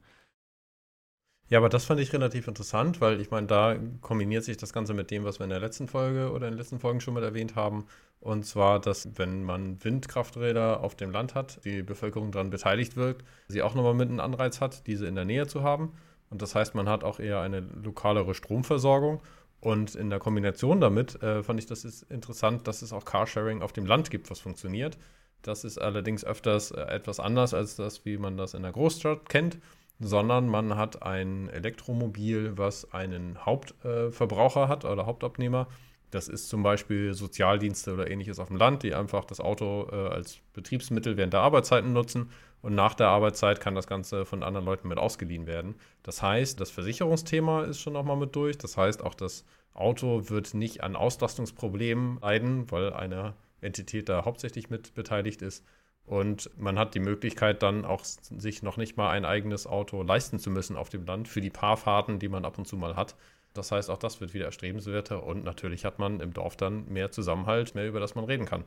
A: Ja, aber das fand ich relativ interessant, weil ich meine, da kombiniert sich das Ganze mit dem, was wir in der letzten Folge oder in den letzten Folgen schon mal erwähnt haben. Und zwar, dass wenn man Windkrafträder auf dem Land hat, die Bevölkerung daran beteiligt wird, sie auch nochmal mit einem Anreiz hat, diese in der Nähe zu haben. Und das heißt, man hat auch eher eine lokalere Stromversorgung. Und in der Kombination damit äh, fand ich das ist interessant, dass es auch Carsharing auf dem Land gibt, was funktioniert. Das ist allerdings öfters äh, etwas anders als das, wie man das in der Großstadt kennt sondern man hat ein Elektromobil, was einen Hauptverbraucher äh, hat oder Hauptabnehmer. Das ist zum Beispiel Sozialdienste oder ähnliches auf dem Land, die einfach das Auto äh, als Betriebsmittel während der Arbeitszeiten nutzen und nach der Arbeitszeit kann das Ganze von anderen Leuten mit ausgeliehen werden. Das heißt, das Versicherungsthema ist schon nochmal mit durch. Das heißt, auch das Auto wird nicht an Auslastungsproblemen leiden, weil eine Entität da hauptsächlich mit beteiligt ist. Und man hat die Möglichkeit dann auch sich noch nicht mal ein eigenes Auto leisten zu müssen auf dem Land für die paar Fahrten, die man ab und zu mal hat. Das heißt, auch das wird wieder erstrebenswerter und natürlich hat man im Dorf dann mehr Zusammenhalt, mehr über das man reden kann.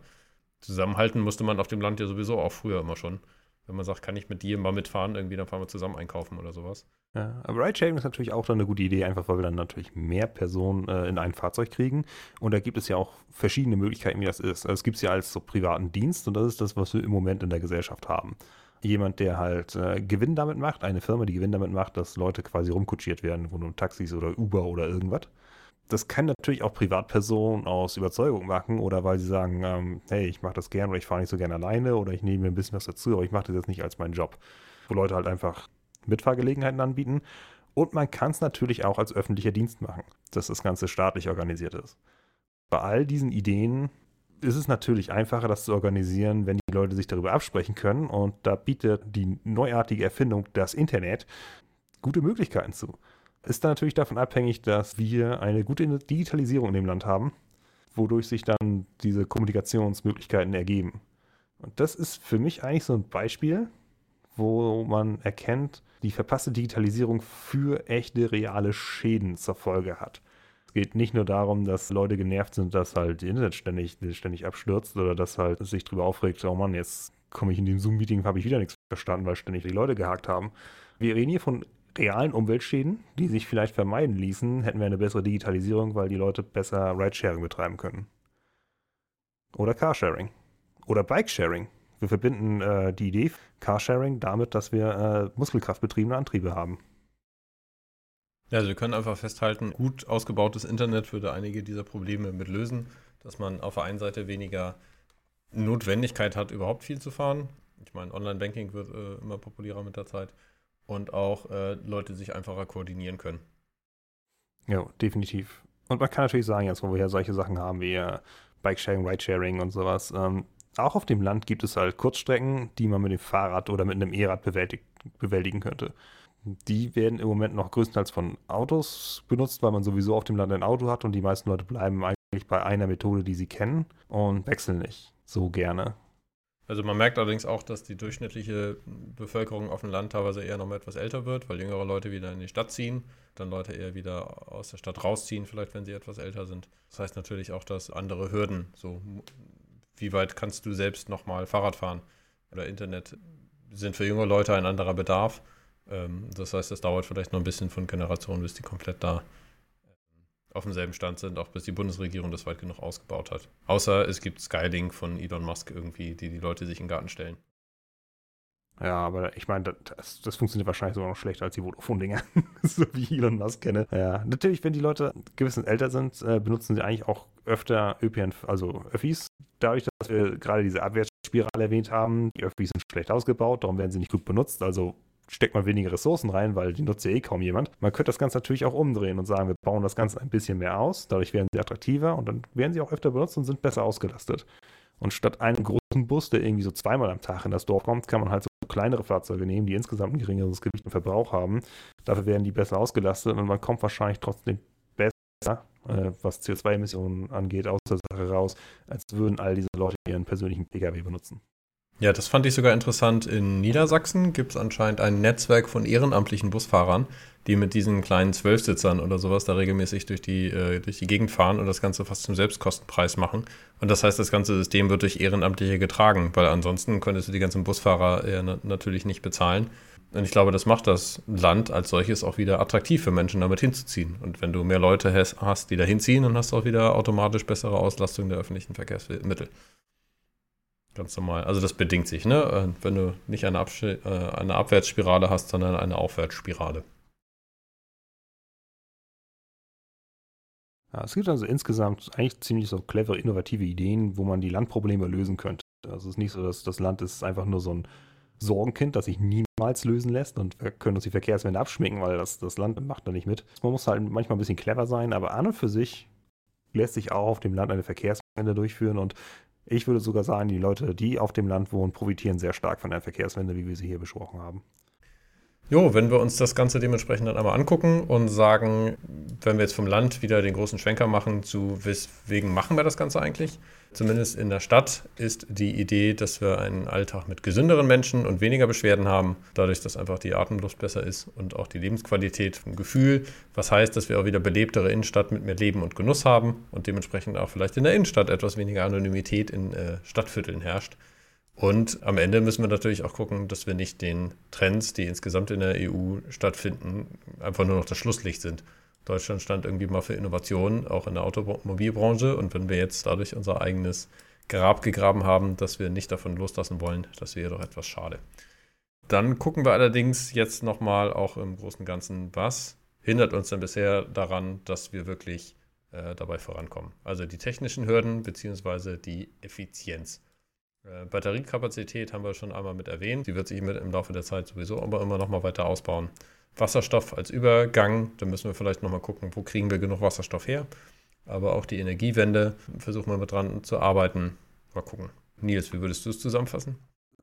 A: Zusammenhalten musste man auf dem Land ja sowieso auch früher immer schon. Wenn man sagt, kann ich mit dir mal mitfahren, irgendwie, dann fahren wir zusammen einkaufen oder sowas.
B: Ja, aber Ridesharing ist natürlich auch dann eine gute Idee, einfach weil wir dann natürlich mehr Personen äh, in ein Fahrzeug kriegen. Und da gibt es ja auch verschiedene Möglichkeiten, wie das ist. Also es gibt es ja als so privaten Dienst und das ist das, was wir im Moment in der Gesellschaft haben. Jemand, der halt äh, Gewinn damit macht, eine Firma, die Gewinn damit macht, dass Leute quasi rumkutschiert werden, wo nur Taxis oder Uber oder irgendwas. Das kann natürlich auch Privatpersonen aus Überzeugung machen oder weil sie sagen, ähm, hey, ich mache das gern oder ich fahre nicht so gern alleine oder ich nehme mir ein bisschen was dazu, aber ich mache das jetzt nicht als meinen Job. Wo Leute halt einfach Mitfahrgelegenheiten anbieten. Und man kann es natürlich auch als öffentlicher Dienst machen, dass das Ganze staatlich organisiert ist. Bei all diesen Ideen ist es natürlich einfacher, das zu organisieren, wenn die Leute sich darüber absprechen können. Und da bietet die neuartige Erfindung, das Internet, gute Möglichkeiten zu. Ist dann natürlich davon abhängig, dass wir eine gute Digitalisierung in dem Land haben, wodurch sich dann diese Kommunikationsmöglichkeiten ergeben. Und das ist für mich eigentlich so ein Beispiel, wo man erkennt, die verpasste Digitalisierung für echte, reale Schäden zur Folge hat. Es geht nicht nur darum, dass Leute genervt sind, dass halt Internet ständig, ständig abstürzt oder dass halt sich darüber aufregt, oh Mann, jetzt komme ich in dem Zoom-Meeting, habe ich wieder nichts verstanden, weil ständig die Leute gehakt haben. Wir reden hier von realen Umweltschäden, die sich vielleicht vermeiden ließen, hätten wir eine bessere Digitalisierung, weil die Leute besser Ridesharing betreiben können. Oder Carsharing. Oder Bikesharing. Wir verbinden äh, die Idee Carsharing damit, dass wir äh, muskelkraftbetriebene Antriebe haben.
A: Ja, also wir können einfach festhalten, gut ausgebautes Internet würde einige dieser Probleme mit lösen, dass man auf der einen Seite weniger Notwendigkeit hat, überhaupt viel zu fahren. Ich meine, Online-Banking wird äh, immer populärer mit der Zeit und auch äh, Leute sich einfacher koordinieren können.
B: Ja, definitiv. Und man kann natürlich sagen, jetzt wo wir ja solche Sachen haben wie äh, Bike-Sharing, Ride-Sharing und sowas, ähm, auch auf dem Land gibt es halt Kurzstrecken, die man mit dem Fahrrad oder mit einem E-Rad bewältigen könnte. Die werden im Moment noch größtenteils von Autos benutzt, weil man sowieso auf dem Land ein Auto hat und die meisten Leute bleiben eigentlich bei einer Methode, die sie kennen und wechseln nicht so gerne.
A: Also man merkt allerdings auch, dass die durchschnittliche Bevölkerung auf dem Land teilweise eher noch mal etwas älter wird, weil jüngere Leute wieder in die Stadt ziehen, dann Leute eher wieder aus der Stadt rausziehen, vielleicht wenn sie etwas älter sind. Das heißt natürlich auch, dass andere Hürden, so wie weit kannst du selbst nochmal Fahrrad fahren oder Internet sind für junge Leute ein anderer Bedarf. Ähm, das heißt, es dauert vielleicht noch ein bisschen von Generationen, bis die komplett da auf demselben Stand sind, auch bis die Bundesregierung das weit genug ausgebaut hat. Außer es gibt Skylink von Elon Musk irgendwie, die die Leute sich in den Garten stellen.
B: Ja, aber ich meine, das, das, funktioniert wahrscheinlich sogar noch schlechter als die Vodafone-Dinger, so wie ich Elon Musk kenne. Ja, natürlich, wenn die Leute gewissen älter sind, äh, benutzen sie eigentlich auch öfter ÖPNV, also Öffis. Dadurch, dass wir gerade diese Abwärtsspirale erwähnt haben, die Öffis sind schlecht ausgebaut, darum werden sie nicht gut benutzt. Also steckt man weniger Ressourcen rein, weil die nutzt ja eh kaum jemand. Man könnte das Ganze natürlich auch umdrehen und sagen, wir bauen das Ganze ein bisschen mehr aus, dadurch werden sie attraktiver und dann werden sie auch öfter benutzt und sind besser ausgelastet. Und statt einem großen Bus, der irgendwie so zweimal am Tag in das Dorf kommt, kann man halt so kleinere Fahrzeuge nehmen, die insgesamt ein geringeres Gewicht und Verbrauch haben. Dafür werden die besser ausgelastet und man kommt wahrscheinlich trotzdem besser, äh, was CO2-Emissionen angeht, aus der Sache raus, als würden all diese Leute ihren persönlichen Pkw benutzen.
A: Ja, das fand ich sogar interessant. In Niedersachsen gibt es anscheinend ein Netzwerk von ehrenamtlichen Busfahrern, die mit diesen kleinen Zwölfsitzern oder sowas da regelmäßig durch die, äh, durch die Gegend fahren und das Ganze fast zum Selbstkostenpreis machen. Und das heißt, das ganze System wird durch Ehrenamtliche getragen, weil ansonsten könntest du die ganzen Busfahrer äh, na natürlich nicht bezahlen. Und ich glaube, das macht das Land als solches auch wieder attraktiv für Menschen, damit hinzuziehen. Und wenn du mehr Leute hast, die da hinziehen, dann hast du auch wieder automatisch bessere Auslastung der öffentlichen Verkehrsmittel. Ganz normal. Also das bedingt sich, ne? Äh, wenn du nicht eine, Absch äh, eine Abwärtsspirale hast, sondern eine Aufwärtsspirale.
B: Ja, es gibt also insgesamt eigentlich ziemlich so clevere, innovative Ideen, wo man die Landprobleme lösen könnte. Also es ist nicht so, dass das Land ist einfach nur so ein Sorgenkind, das sich niemals lösen lässt und wir können uns die Verkehrswende abschminken, weil das, das Land macht da nicht mit. Man muss halt manchmal ein bisschen clever sein, aber an und für sich lässt sich auch auf dem Land eine Verkehrswende durchführen und ich würde sogar sagen, die Leute, die auf dem Land wohnen, profitieren sehr stark von der Verkehrswende, wie wir sie hier besprochen haben.
A: Jo, wenn wir uns das Ganze dementsprechend dann einmal angucken und sagen, wenn wir jetzt vom Land wieder den großen Schwenker machen, zu weswegen machen wir das Ganze eigentlich? Zumindest in der Stadt ist die Idee, dass wir einen Alltag mit gesünderen Menschen und weniger Beschwerden haben, dadurch, dass einfach die Atemluft besser ist und auch die Lebensqualität vom Gefühl, was heißt, dass wir auch wieder belebtere Innenstadt mit mehr Leben und Genuss haben und dementsprechend auch vielleicht in der Innenstadt etwas weniger Anonymität in äh, Stadtvierteln herrscht. Und am Ende müssen wir natürlich auch gucken, dass wir nicht den Trends, die insgesamt in der EU stattfinden, einfach nur noch das Schlusslicht sind. Deutschland stand irgendwie mal für Innovationen, auch in der Automobilbranche. Und wenn wir jetzt dadurch unser eigenes Grab gegraben haben, dass wir nicht davon loslassen wollen, das wäre doch etwas schade. Dann gucken wir allerdings jetzt nochmal auch im Großen und Ganzen, was hindert uns denn bisher daran, dass wir wirklich äh, dabei vorankommen. Also die technischen Hürden beziehungsweise die Effizienz. Äh, Batteriekapazität haben wir schon einmal mit erwähnt. Die wird sich im Laufe der Zeit sowieso aber immer noch mal weiter ausbauen. Wasserstoff als Übergang, da müssen wir vielleicht noch mal gucken, wo kriegen wir genug Wasserstoff her. Aber auch die Energiewende versuchen wir mit dran zu arbeiten. Mal gucken. Nils, wie würdest du es zusammenfassen?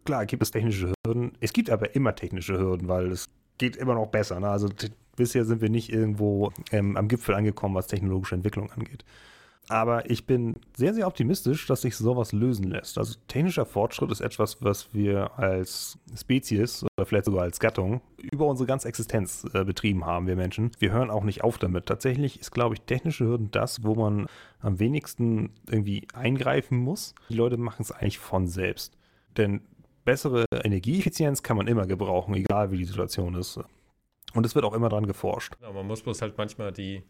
B: Klar, gibt es technische Hürden. Es gibt aber immer technische Hürden, weil es geht immer noch besser. Ne? Also bisher sind wir nicht irgendwo ähm, am Gipfel angekommen, was technologische Entwicklung angeht. Aber ich bin sehr, sehr optimistisch, dass sich sowas lösen lässt. Also technischer Fortschritt ist etwas, was wir als Spezies oder vielleicht sogar als Gattung über unsere ganze Existenz äh, betrieben haben, wir Menschen. Wir hören auch nicht auf damit. Tatsächlich ist, glaube ich, technische Hürden das, wo man am wenigsten irgendwie eingreifen muss. Die Leute machen es eigentlich von selbst. Denn bessere Energieeffizienz kann man immer gebrauchen, egal wie die Situation ist. Und es wird auch immer daran geforscht.
A: Ja, man muss bloß halt manchmal die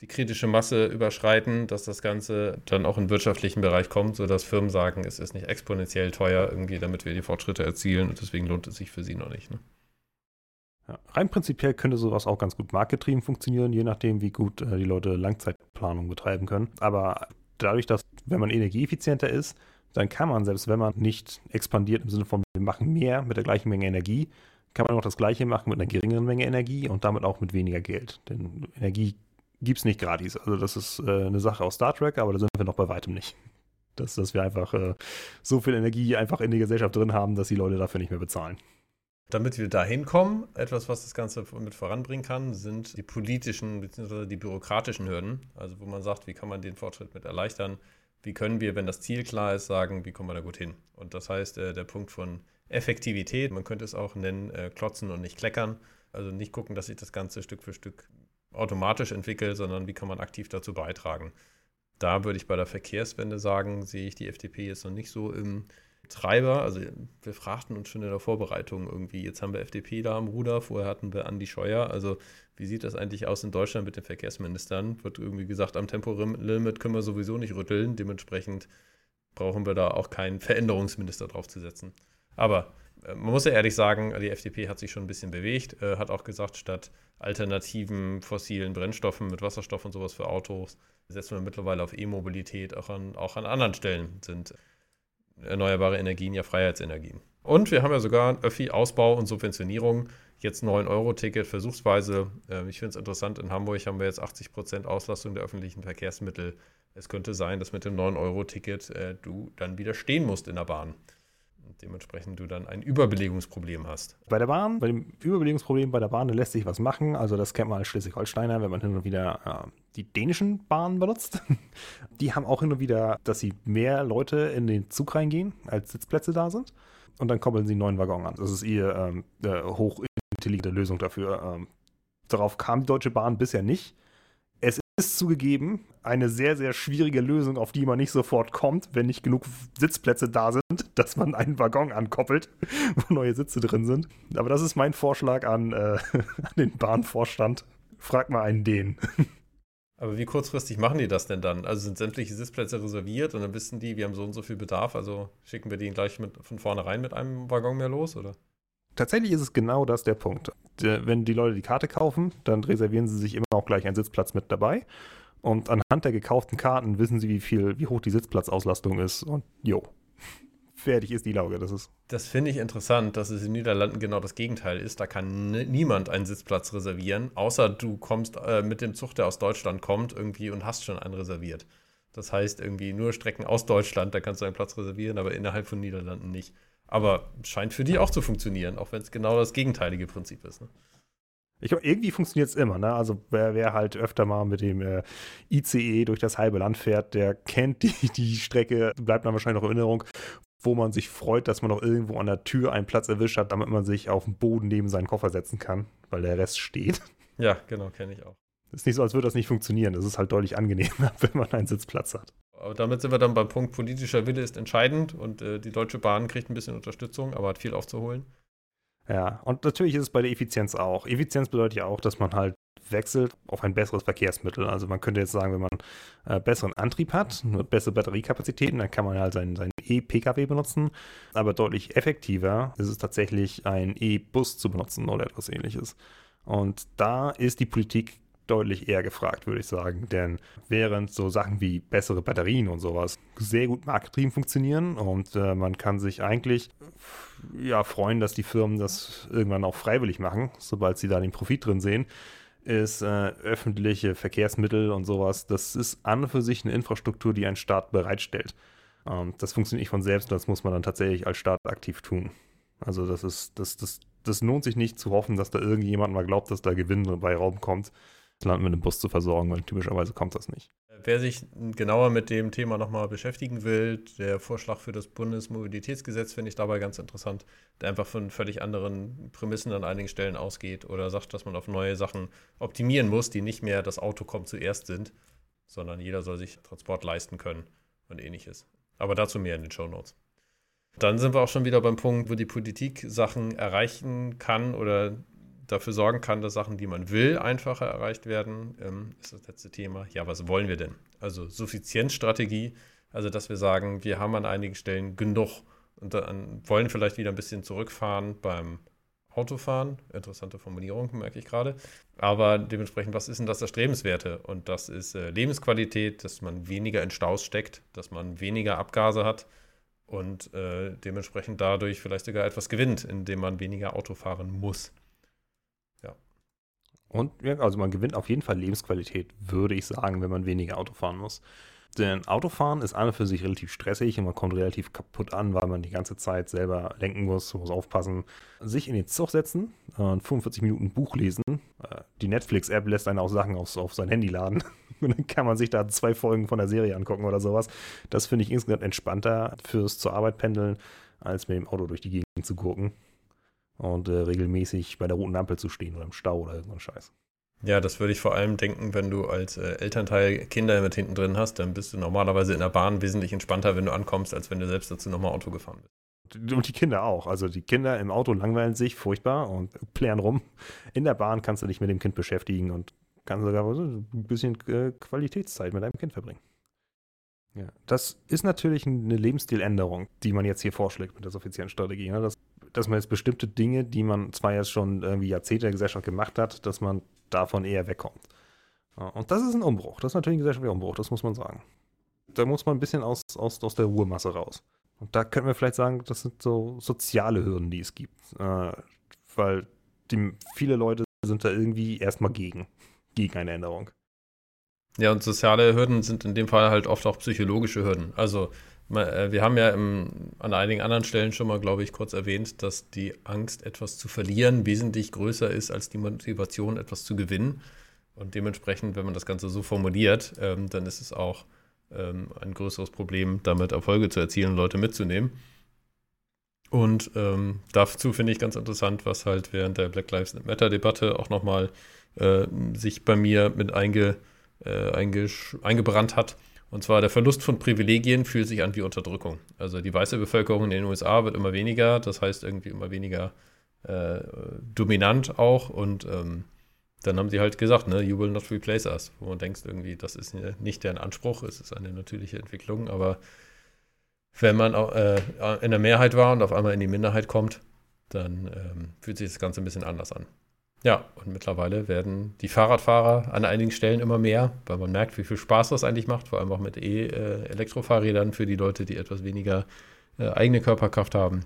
A: die kritische Masse überschreiten, dass das Ganze dann auch im wirtschaftlichen Bereich kommt, sodass Firmen sagen, es ist nicht exponentiell teuer irgendwie, damit wir die Fortschritte erzielen und deswegen lohnt es sich für sie noch nicht. Ne?
B: Ja, rein prinzipiell könnte sowas auch ganz gut marktgetrieben funktionieren, je nachdem, wie gut äh, die Leute Langzeitplanung betreiben können. Aber dadurch, dass, wenn man energieeffizienter ist, dann kann man, selbst wenn man nicht expandiert im Sinne von, wir machen mehr mit der gleichen Menge Energie, kann man auch das gleiche machen mit einer geringeren Menge Energie und damit auch mit weniger Geld. Denn Energie gibt es nicht gratis. Also das ist äh, eine Sache aus Star Trek, aber da sind wir noch bei weitem nicht. Dass, dass wir einfach äh, so viel Energie einfach in der Gesellschaft drin haben, dass die Leute dafür nicht mehr bezahlen.
A: Damit wir da hinkommen, etwas, was das Ganze mit voranbringen kann, sind die politischen bzw. die bürokratischen Hürden. Also wo man sagt, wie kann man den Fortschritt mit erleichtern? Wie können wir, wenn das Ziel klar ist, sagen, wie kommen wir da gut hin? Und das heißt, äh, der Punkt von Effektivität, man könnte es auch nennen, äh, klotzen und nicht kleckern. Also nicht gucken, dass sich das Ganze Stück für Stück automatisch entwickelt, sondern wie kann man aktiv dazu beitragen. Da würde ich bei der Verkehrswende sagen, sehe ich die FDP jetzt noch nicht so im Treiber. Also wir fragten uns schon in der Vorbereitung irgendwie, jetzt haben wir FDP da am Ruder, vorher hatten wir Andi Scheuer. Also wie sieht das eigentlich aus in Deutschland mit den Verkehrsministern? Wird irgendwie gesagt, am Tempolimit können wir sowieso nicht rütteln. Dementsprechend brauchen wir da auch keinen Veränderungsminister draufzusetzen. Aber man muss ja ehrlich sagen, die FDP hat sich schon ein bisschen bewegt, äh, hat auch gesagt, statt alternativen fossilen Brennstoffen mit Wasserstoff und sowas für Autos setzen wir mittlerweile auf E-Mobilität. Auch an, auch an anderen Stellen sind erneuerbare Energien ja Freiheitsenergien. Und wir haben ja sogar Öffi-Ausbau und Subventionierung. Jetzt 9-Euro-Ticket versuchsweise. Ähm, ich finde es interessant, in Hamburg haben wir jetzt 80% Auslastung der öffentlichen Verkehrsmittel. Es könnte sein, dass mit dem 9-Euro-Ticket äh, du dann wieder stehen musst in der Bahn. Dementsprechend du dann ein Überbelegungsproblem hast.
B: Bei der Bahn, bei dem Überbelegungsproblem bei der Bahn, da lässt sich was machen. Also das kennt man als Schleswig-Holsteiner, wenn man hin und wieder äh, die dänischen Bahnen benutzt. Die haben auch hin und wieder, dass sie mehr Leute in den Zug reingehen, als Sitzplätze da sind. Und dann koppeln sie einen neuen Waggon an. Das ist ihr ähm, äh, hochintelligente Lösung dafür. Ähm, darauf kam die Deutsche Bahn bisher nicht. Ist zugegeben eine sehr, sehr schwierige Lösung, auf die man nicht sofort kommt, wenn nicht genug Sitzplätze da sind, dass man einen Waggon ankoppelt, wo neue Sitze drin sind. Aber das ist mein Vorschlag an, äh, an den Bahnvorstand. Frag mal einen den.
A: Aber wie kurzfristig machen die das denn dann? Also sind sämtliche Sitzplätze reserviert und dann wissen die, wir haben so und so viel Bedarf, also schicken wir die gleich mit, von vornherein mit einem Waggon mehr los, oder?
B: Tatsächlich ist es genau das der Punkt. Wenn die Leute die Karte kaufen, dann reservieren sie sich immer auch gleich einen Sitzplatz mit dabei. Und anhand der gekauften Karten wissen sie, wie viel, wie hoch die Sitzplatzauslastung ist. Und jo, fertig ist die Lauge. Das ist.
A: Das finde ich interessant, dass es in den Niederlanden genau das Gegenteil ist. Da kann niemand einen Sitzplatz reservieren, außer du kommst äh, mit dem Zug, der aus Deutschland kommt, irgendwie und hast schon einen reserviert. Das heißt, irgendwie nur Strecken aus Deutschland, da kannst du einen Platz reservieren, aber innerhalb von Niederlanden nicht. Aber scheint für die auch zu funktionieren, auch wenn es genau das gegenteilige Prinzip ist. Ne?
B: Ich glaube, irgendwie funktioniert es immer. Ne? Also wer, wer, halt öfter mal mit dem äh, ICE durch das halbe Land fährt, der kennt die, die Strecke, bleibt dann wahrscheinlich noch in Erinnerung, wo man sich freut, dass man noch irgendwo an der Tür einen Platz erwischt hat, damit man sich auf den Boden neben seinen Koffer setzen kann, weil der Rest steht.
A: Ja, genau, kenne ich auch.
B: Ist nicht so, als würde das nicht funktionieren. Es ist halt deutlich angenehmer, wenn man einen Sitzplatz hat.
A: Aber damit sind wir dann beim Punkt, politischer Wille ist entscheidend und äh, die Deutsche Bahn kriegt ein bisschen Unterstützung, aber hat viel aufzuholen.
B: Ja, und natürlich ist es bei der Effizienz auch. Effizienz bedeutet ja auch, dass man halt wechselt auf ein besseres Verkehrsmittel. Also man könnte jetzt sagen, wenn man äh, besseren Antrieb hat, bessere Batteriekapazitäten, dann kann man halt seinen, seinen E-Pkw benutzen. Aber deutlich effektiver ist es tatsächlich, einen E-Bus zu benutzen oder etwas ähnliches. Und da ist die Politik deutlich eher gefragt, würde ich sagen. Denn während so Sachen wie bessere Batterien und sowas sehr gut marktgetrieben funktionieren und äh, man kann sich eigentlich ja, freuen, dass die Firmen das irgendwann auch freiwillig machen, sobald sie da den Profit drin sehen, ist äh, öffentliche Verkehrsmittel und sowas. Das ist an und für sich eine Infrastruktur, die ein Staat bereitstellt. Ähm, das funktioniert nicht von selbst, das muss man dann tatsächlich als Staat aktiv tun. Also das ist, das, das, das lohnt sich nicht zu hoffen, dass da irgendjemand mal glaubt, dass da Gewinn bei Raum kommt, Land mit einem Bus zu versorgen, weil typischerweise kommt das nicht.
A: Wer sich genauer mit dem Thema nochmal beschäftigen will, der Vorschlag für das Bundesmobilitätsgesetz finde ich dabei ganz interessant, der einfach von völlig anderen Prämissen an einigen Stellen ausgeht oder sagt, dass man auf neue Sachen optimieren muss, die nicht mehr das Auto kommt zuerst sind, sondern jeder soll sich Transport leisten können und ähnliches. Aber dazu mehr in den Show Notes. Dann sind wir auch schon wieder beim Punkt, wo die Politik Sachen erreichen kann oder dafür sorgen kann, dass Sachen, die man will, einfacher erreicht werden, ähm, ist das letzte Thema. Ja, was wollen wir denn? Also Suffizienzstrategie, also dass wir sagen, wir haben an einigen Stellen genug und dann wollen vielleicht wieder ein bisschen zurückfahren beim Autofahren. Interessante Formulierung, merke ich gerade. Aber dementsprechend, was ist denn das Erstrebenswerte? Und das ist äh, Lebensqualität, dass man weniger in Staus steckt, dass man weniger Abgase hat und äh, dementsprechend dadurch vielleicht sogar etwas gewinnt, indem man weniger Auto fahren muss.
B: Und ja, also man gewinnt auf jeden Fall Lebensqualität, würde ich sagen, wenn man weniger Auto fahren muss. Denn Autofahren ist an und für sich relativ stressig und man kommt relativ kaputt an, weil man die ganze Zeit selber lenken muss, muss aufpassen. Sich in den Zug setzen und 45 Minuten Buch lesen. Äh, die Netflix-App lässt einen auch Sachen auf, auf sein Handy laden. Und dann kann man sich da zwei Folgen von der Serie angucken oder sowas. Das finde ich insgesamt entspannter fürs zur Arbeit pendeln, als mit dem Auto durch die Gegend zu gucken und äh, regelmäßig bei der roten Ampel zu stehen oder im Stau oder irgendein Scheiß.
A: Ja, das würde ich vor allem denken, wenn du als äh, Elternteil Kinder mit hinten drin hast, dann bist du normalerweise in der Bahn wesentlich entspannter, wenn du ankommst, als wenn du selbst dazu nochmal Auto gefahren bist.
B: Und die Kinder auch. Also die Kinder im Auto langweilen sich furchtbar und plären rum. In der Bahn kannst du dich mit dem Kind beschäftigen und kannst sogar ein bisschen äh, Qualitätszeit mit deinem Kind verbringen. Ja, das ist natürlich eine Lebensstiländerung, die man jetzt hier vorschlägt mit der Suffizienzstrategie. Ne? Das dass man jetzt bestimmte Dinge, die man zwar jetzt schon irgendwie Jahrzehnte der Gesellschaft gemacht hat, dass man davon eher wegkommt. Und das ist ein Umbruch. Das ist natürlich ein gesellschaftlicher Umbruch, das muss man sagen. Da muss man ein bisschen aus, aus, aus der Ruhemasse raus. Und da könnten wir vielleicht sagen, das sind so soziale Hürden, die es gibt. Äh, weil die, viele Leute sind da irgendwie erstmal gegen, gegen eine Änderung.
A: Ja, und soziale Hürden sind in dem Fall halt oft auch psychologische Hürden. Also wir haben ja im, an einigen anderen Stellen schon mal, glaube ich, kurz erwähnt, dass die Angst, etwas zu verlieren, wesentlich größer ist als die Motivation, etwas zu gewinnen. Und dementsprechend, wenn man das Ganze so formuliert, ähm, dann ist es auch ähm, ein größeres Problem, damit Erfolge zu erzielen und Leute mitzunehmen. Und ähm, dazu finde ich ganz interessant, was halt während der Black Lives Matter-Debatte auch nochmal äh, sich bei mir mit einge, äh, eingebrannt hat. Und zwar der Verlust von Privilegien fühlt sich an wie Unterdrückung. Also die weiße Bevölkerung in den USA wird immer weniger, das heißt irgendwie immer weniger äh, dominant auch. Und ähm, dann haben sie halt gesagt, ne, you will not replace us. Wo man denkt irgendwie, das ist nicht deren Anspruch, es ist eine natürliche Entwicklung, aber wenn man äh, in der Mehrheit war und auf einmal in die Minderheit kommt, dann ähm, fühlt sich das Ganze ein bisschen anders an. Ja, und mittlerweile werden die Fahrradfahrer an einigen Stellen immer mehr, weil man merkt, wie viel Spaß das eigentlich macht, vor allem auch mit E-Elektrofahrrädern für die Leute, die etwas weniger äh, eigene Körperkraft haben.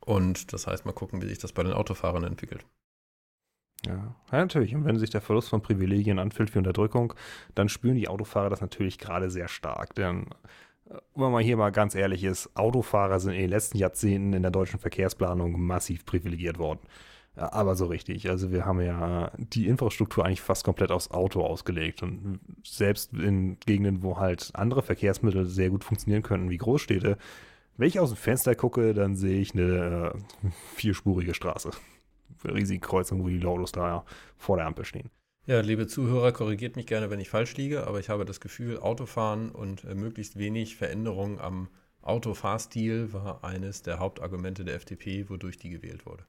A: Und das heißt, mal gucken, wie sich das bei den Autofahrern entwickelt.
B: Ja. ja, natürlich. Und wenn sich der Verlust von Privilegien anfühlt wie Unterdrückung, dann spüren die Autofahrer das natürlich gerade sehr stark. Denn wenn man hier mal ganz ehrlich ist, Autofahrer sind in den letzten Jahrzehnten in der deutschen Verkehrsplanung massiv privilegiert worden. Aber so richtig. Also wir haben ja die Infrastruktur eigentlich fast komplett aufs Auto ausgelegt. Und selbst in Gegenden, wo halt andere Verkehrsmittel sehr gut funktionieren könnten, wie Großstädte, wenn ich aus dem Fenster gucke, dann sehe ich eine äh, vierspurige Straße. Riesige Kreuzung, wo die Autos da vor der Ampel stehen.
A: Ja, liebe Zuhörer, korrigiert mich gerne, wenn ich falsch liege, aber ich habe das Gefühl, Autofahren und äh, möglichst wenig Veränderung am Autofahrstil war eines der Hauptargumente der FDP, wodurch die gewählt wurde.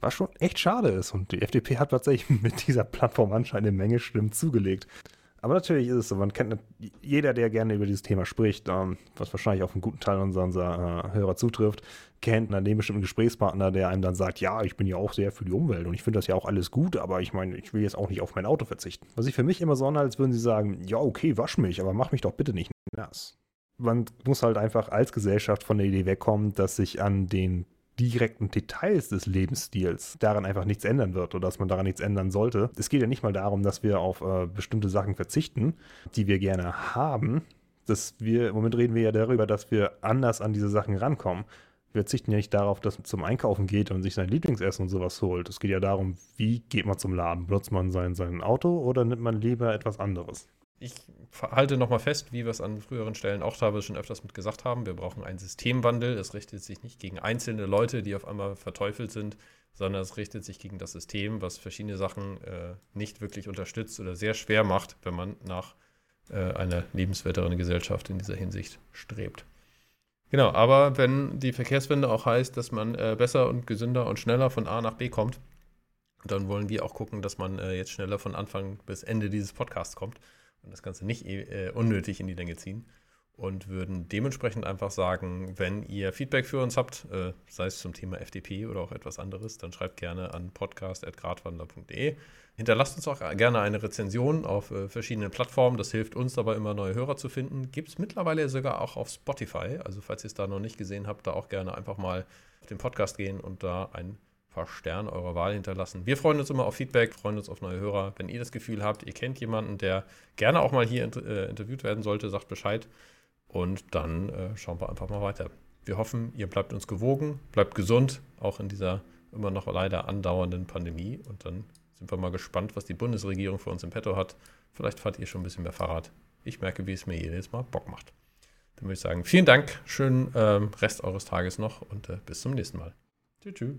B: Was schon echt schade ist. Und die FDP hat tatsächlich mit dieser Plattform anscheinend eine Menge Stimmen zugelegt. Aber natürlich ist es so, man kennt jeder, der gerne über dieses Thema spricht, ähm, was wahrscheinlich auf einen guten Teil unserer, unserer äh, Hörer zutrifft, kennt einen bestimmten Gesprächspartner, der einem dann sagt, ja, ich bin ja auch sehr für die Umwelt und ich finde das ja auch alles gut, aber ich meine, ich will jetzt auch nicht auf mein Auto verzichten. Was ich für mich immer so anhalt, als würden sie sagen, ja, okay, wasch mich, aber mach mich doch bitte nicht nass. Man muss halt einfach als Gesellschaft von der Idee wegkommen, dass sich an den direkten Details des Lebensstils daran einfach nichts ändern wird oder dass man daran nichts ändern sollte. Es geht ja nicht mal darum, dass wir auf äh, bestimmte Sachen verzichten, die wir gerne haben. Dass wir, im Moment reden wir ja darüber, dass wir anders an diese Sachen rankommen. Wir verzichten ja nicht darauf, dass man zum Einkaufen geht und sich sein Lieblingsessen und sowas holt. Es geht ja darum, wie geht man zum Laden? Benutzt man sein, sein Auto oder nimmt man lieber etwas anderes?
A: Ich halte nochmal fest, wie wir es an früheren Stellen auch teilweise schon öfters mit gesagt haben, wir brauchen einen Systemwandel. Es richtet sich nicht gegen einzelne Leute, die auf einmal verteufelt sind, sondern es richtet sich gegen das System, was verschiedene Sachen äh, nicht wirklich unterstützt oder sehr schwer macht, wenn man nach äh, einer lebenswerteren Gesellschaft in dieser Hinsicht strebt. Genau, aber wenn die Verkehrswende auch heißt, dass man äh, besser und gesünder und schneller von A nach B kommt, dann wollen wir auch gucken, dass man äh, jetzt schneller von Anfang bis Ende dieses Podcasts kommt und das Ganze nicht äh, unnötig in die Länge ziehen. Und würden dementsprechend einfach sagen, wenn ihr Feedback für uns habt, äh, sei es zum Thema FDP oder auch etwas anderes, dann schreibt gerne an podcast.gradwandler.de. Hinterlasst uns auch gerne eine Rezension auf äh, verschiedenen Plattformen. Das hilft uns dabei immer neue Hörer zu finden. Gibt es mittlerweile sogar auch auf Spotify. Also falls ihr es da noch nicht gesehen habt, da auch gerne einfach mal auf den Podcast gehen und da ein paar Sterne eurer Wahl hinterlassen. Wir freuen uns immer auf Feedback, freuen uns auf neue Hörer. Wenn ihr das Gefühl habt, ihr kennt jemanden, der gerne auch mal hier äh, interviewt werden sollte, sagt Bescheid. Und dann äh, schauen wir einfach mal weiter. Wir hoffen, ihr bleibt uns gewogen, bleibt gesund, auch in dieser immer noch leider andauernden Pandemie. Und dann sind wir mal gespannt, was die Bundesregierung für uns im Petto hat. Vielleicht fahrt ihr schon ein bisschen mehr Fahrrad. Ich merke, wie es mir jedes Mal Bock macht. Dann würde ich sagen, vielen Dank, schönen ähm, Rest eures Tages noch und äh, bis zum nächsten Mal. Tschüss.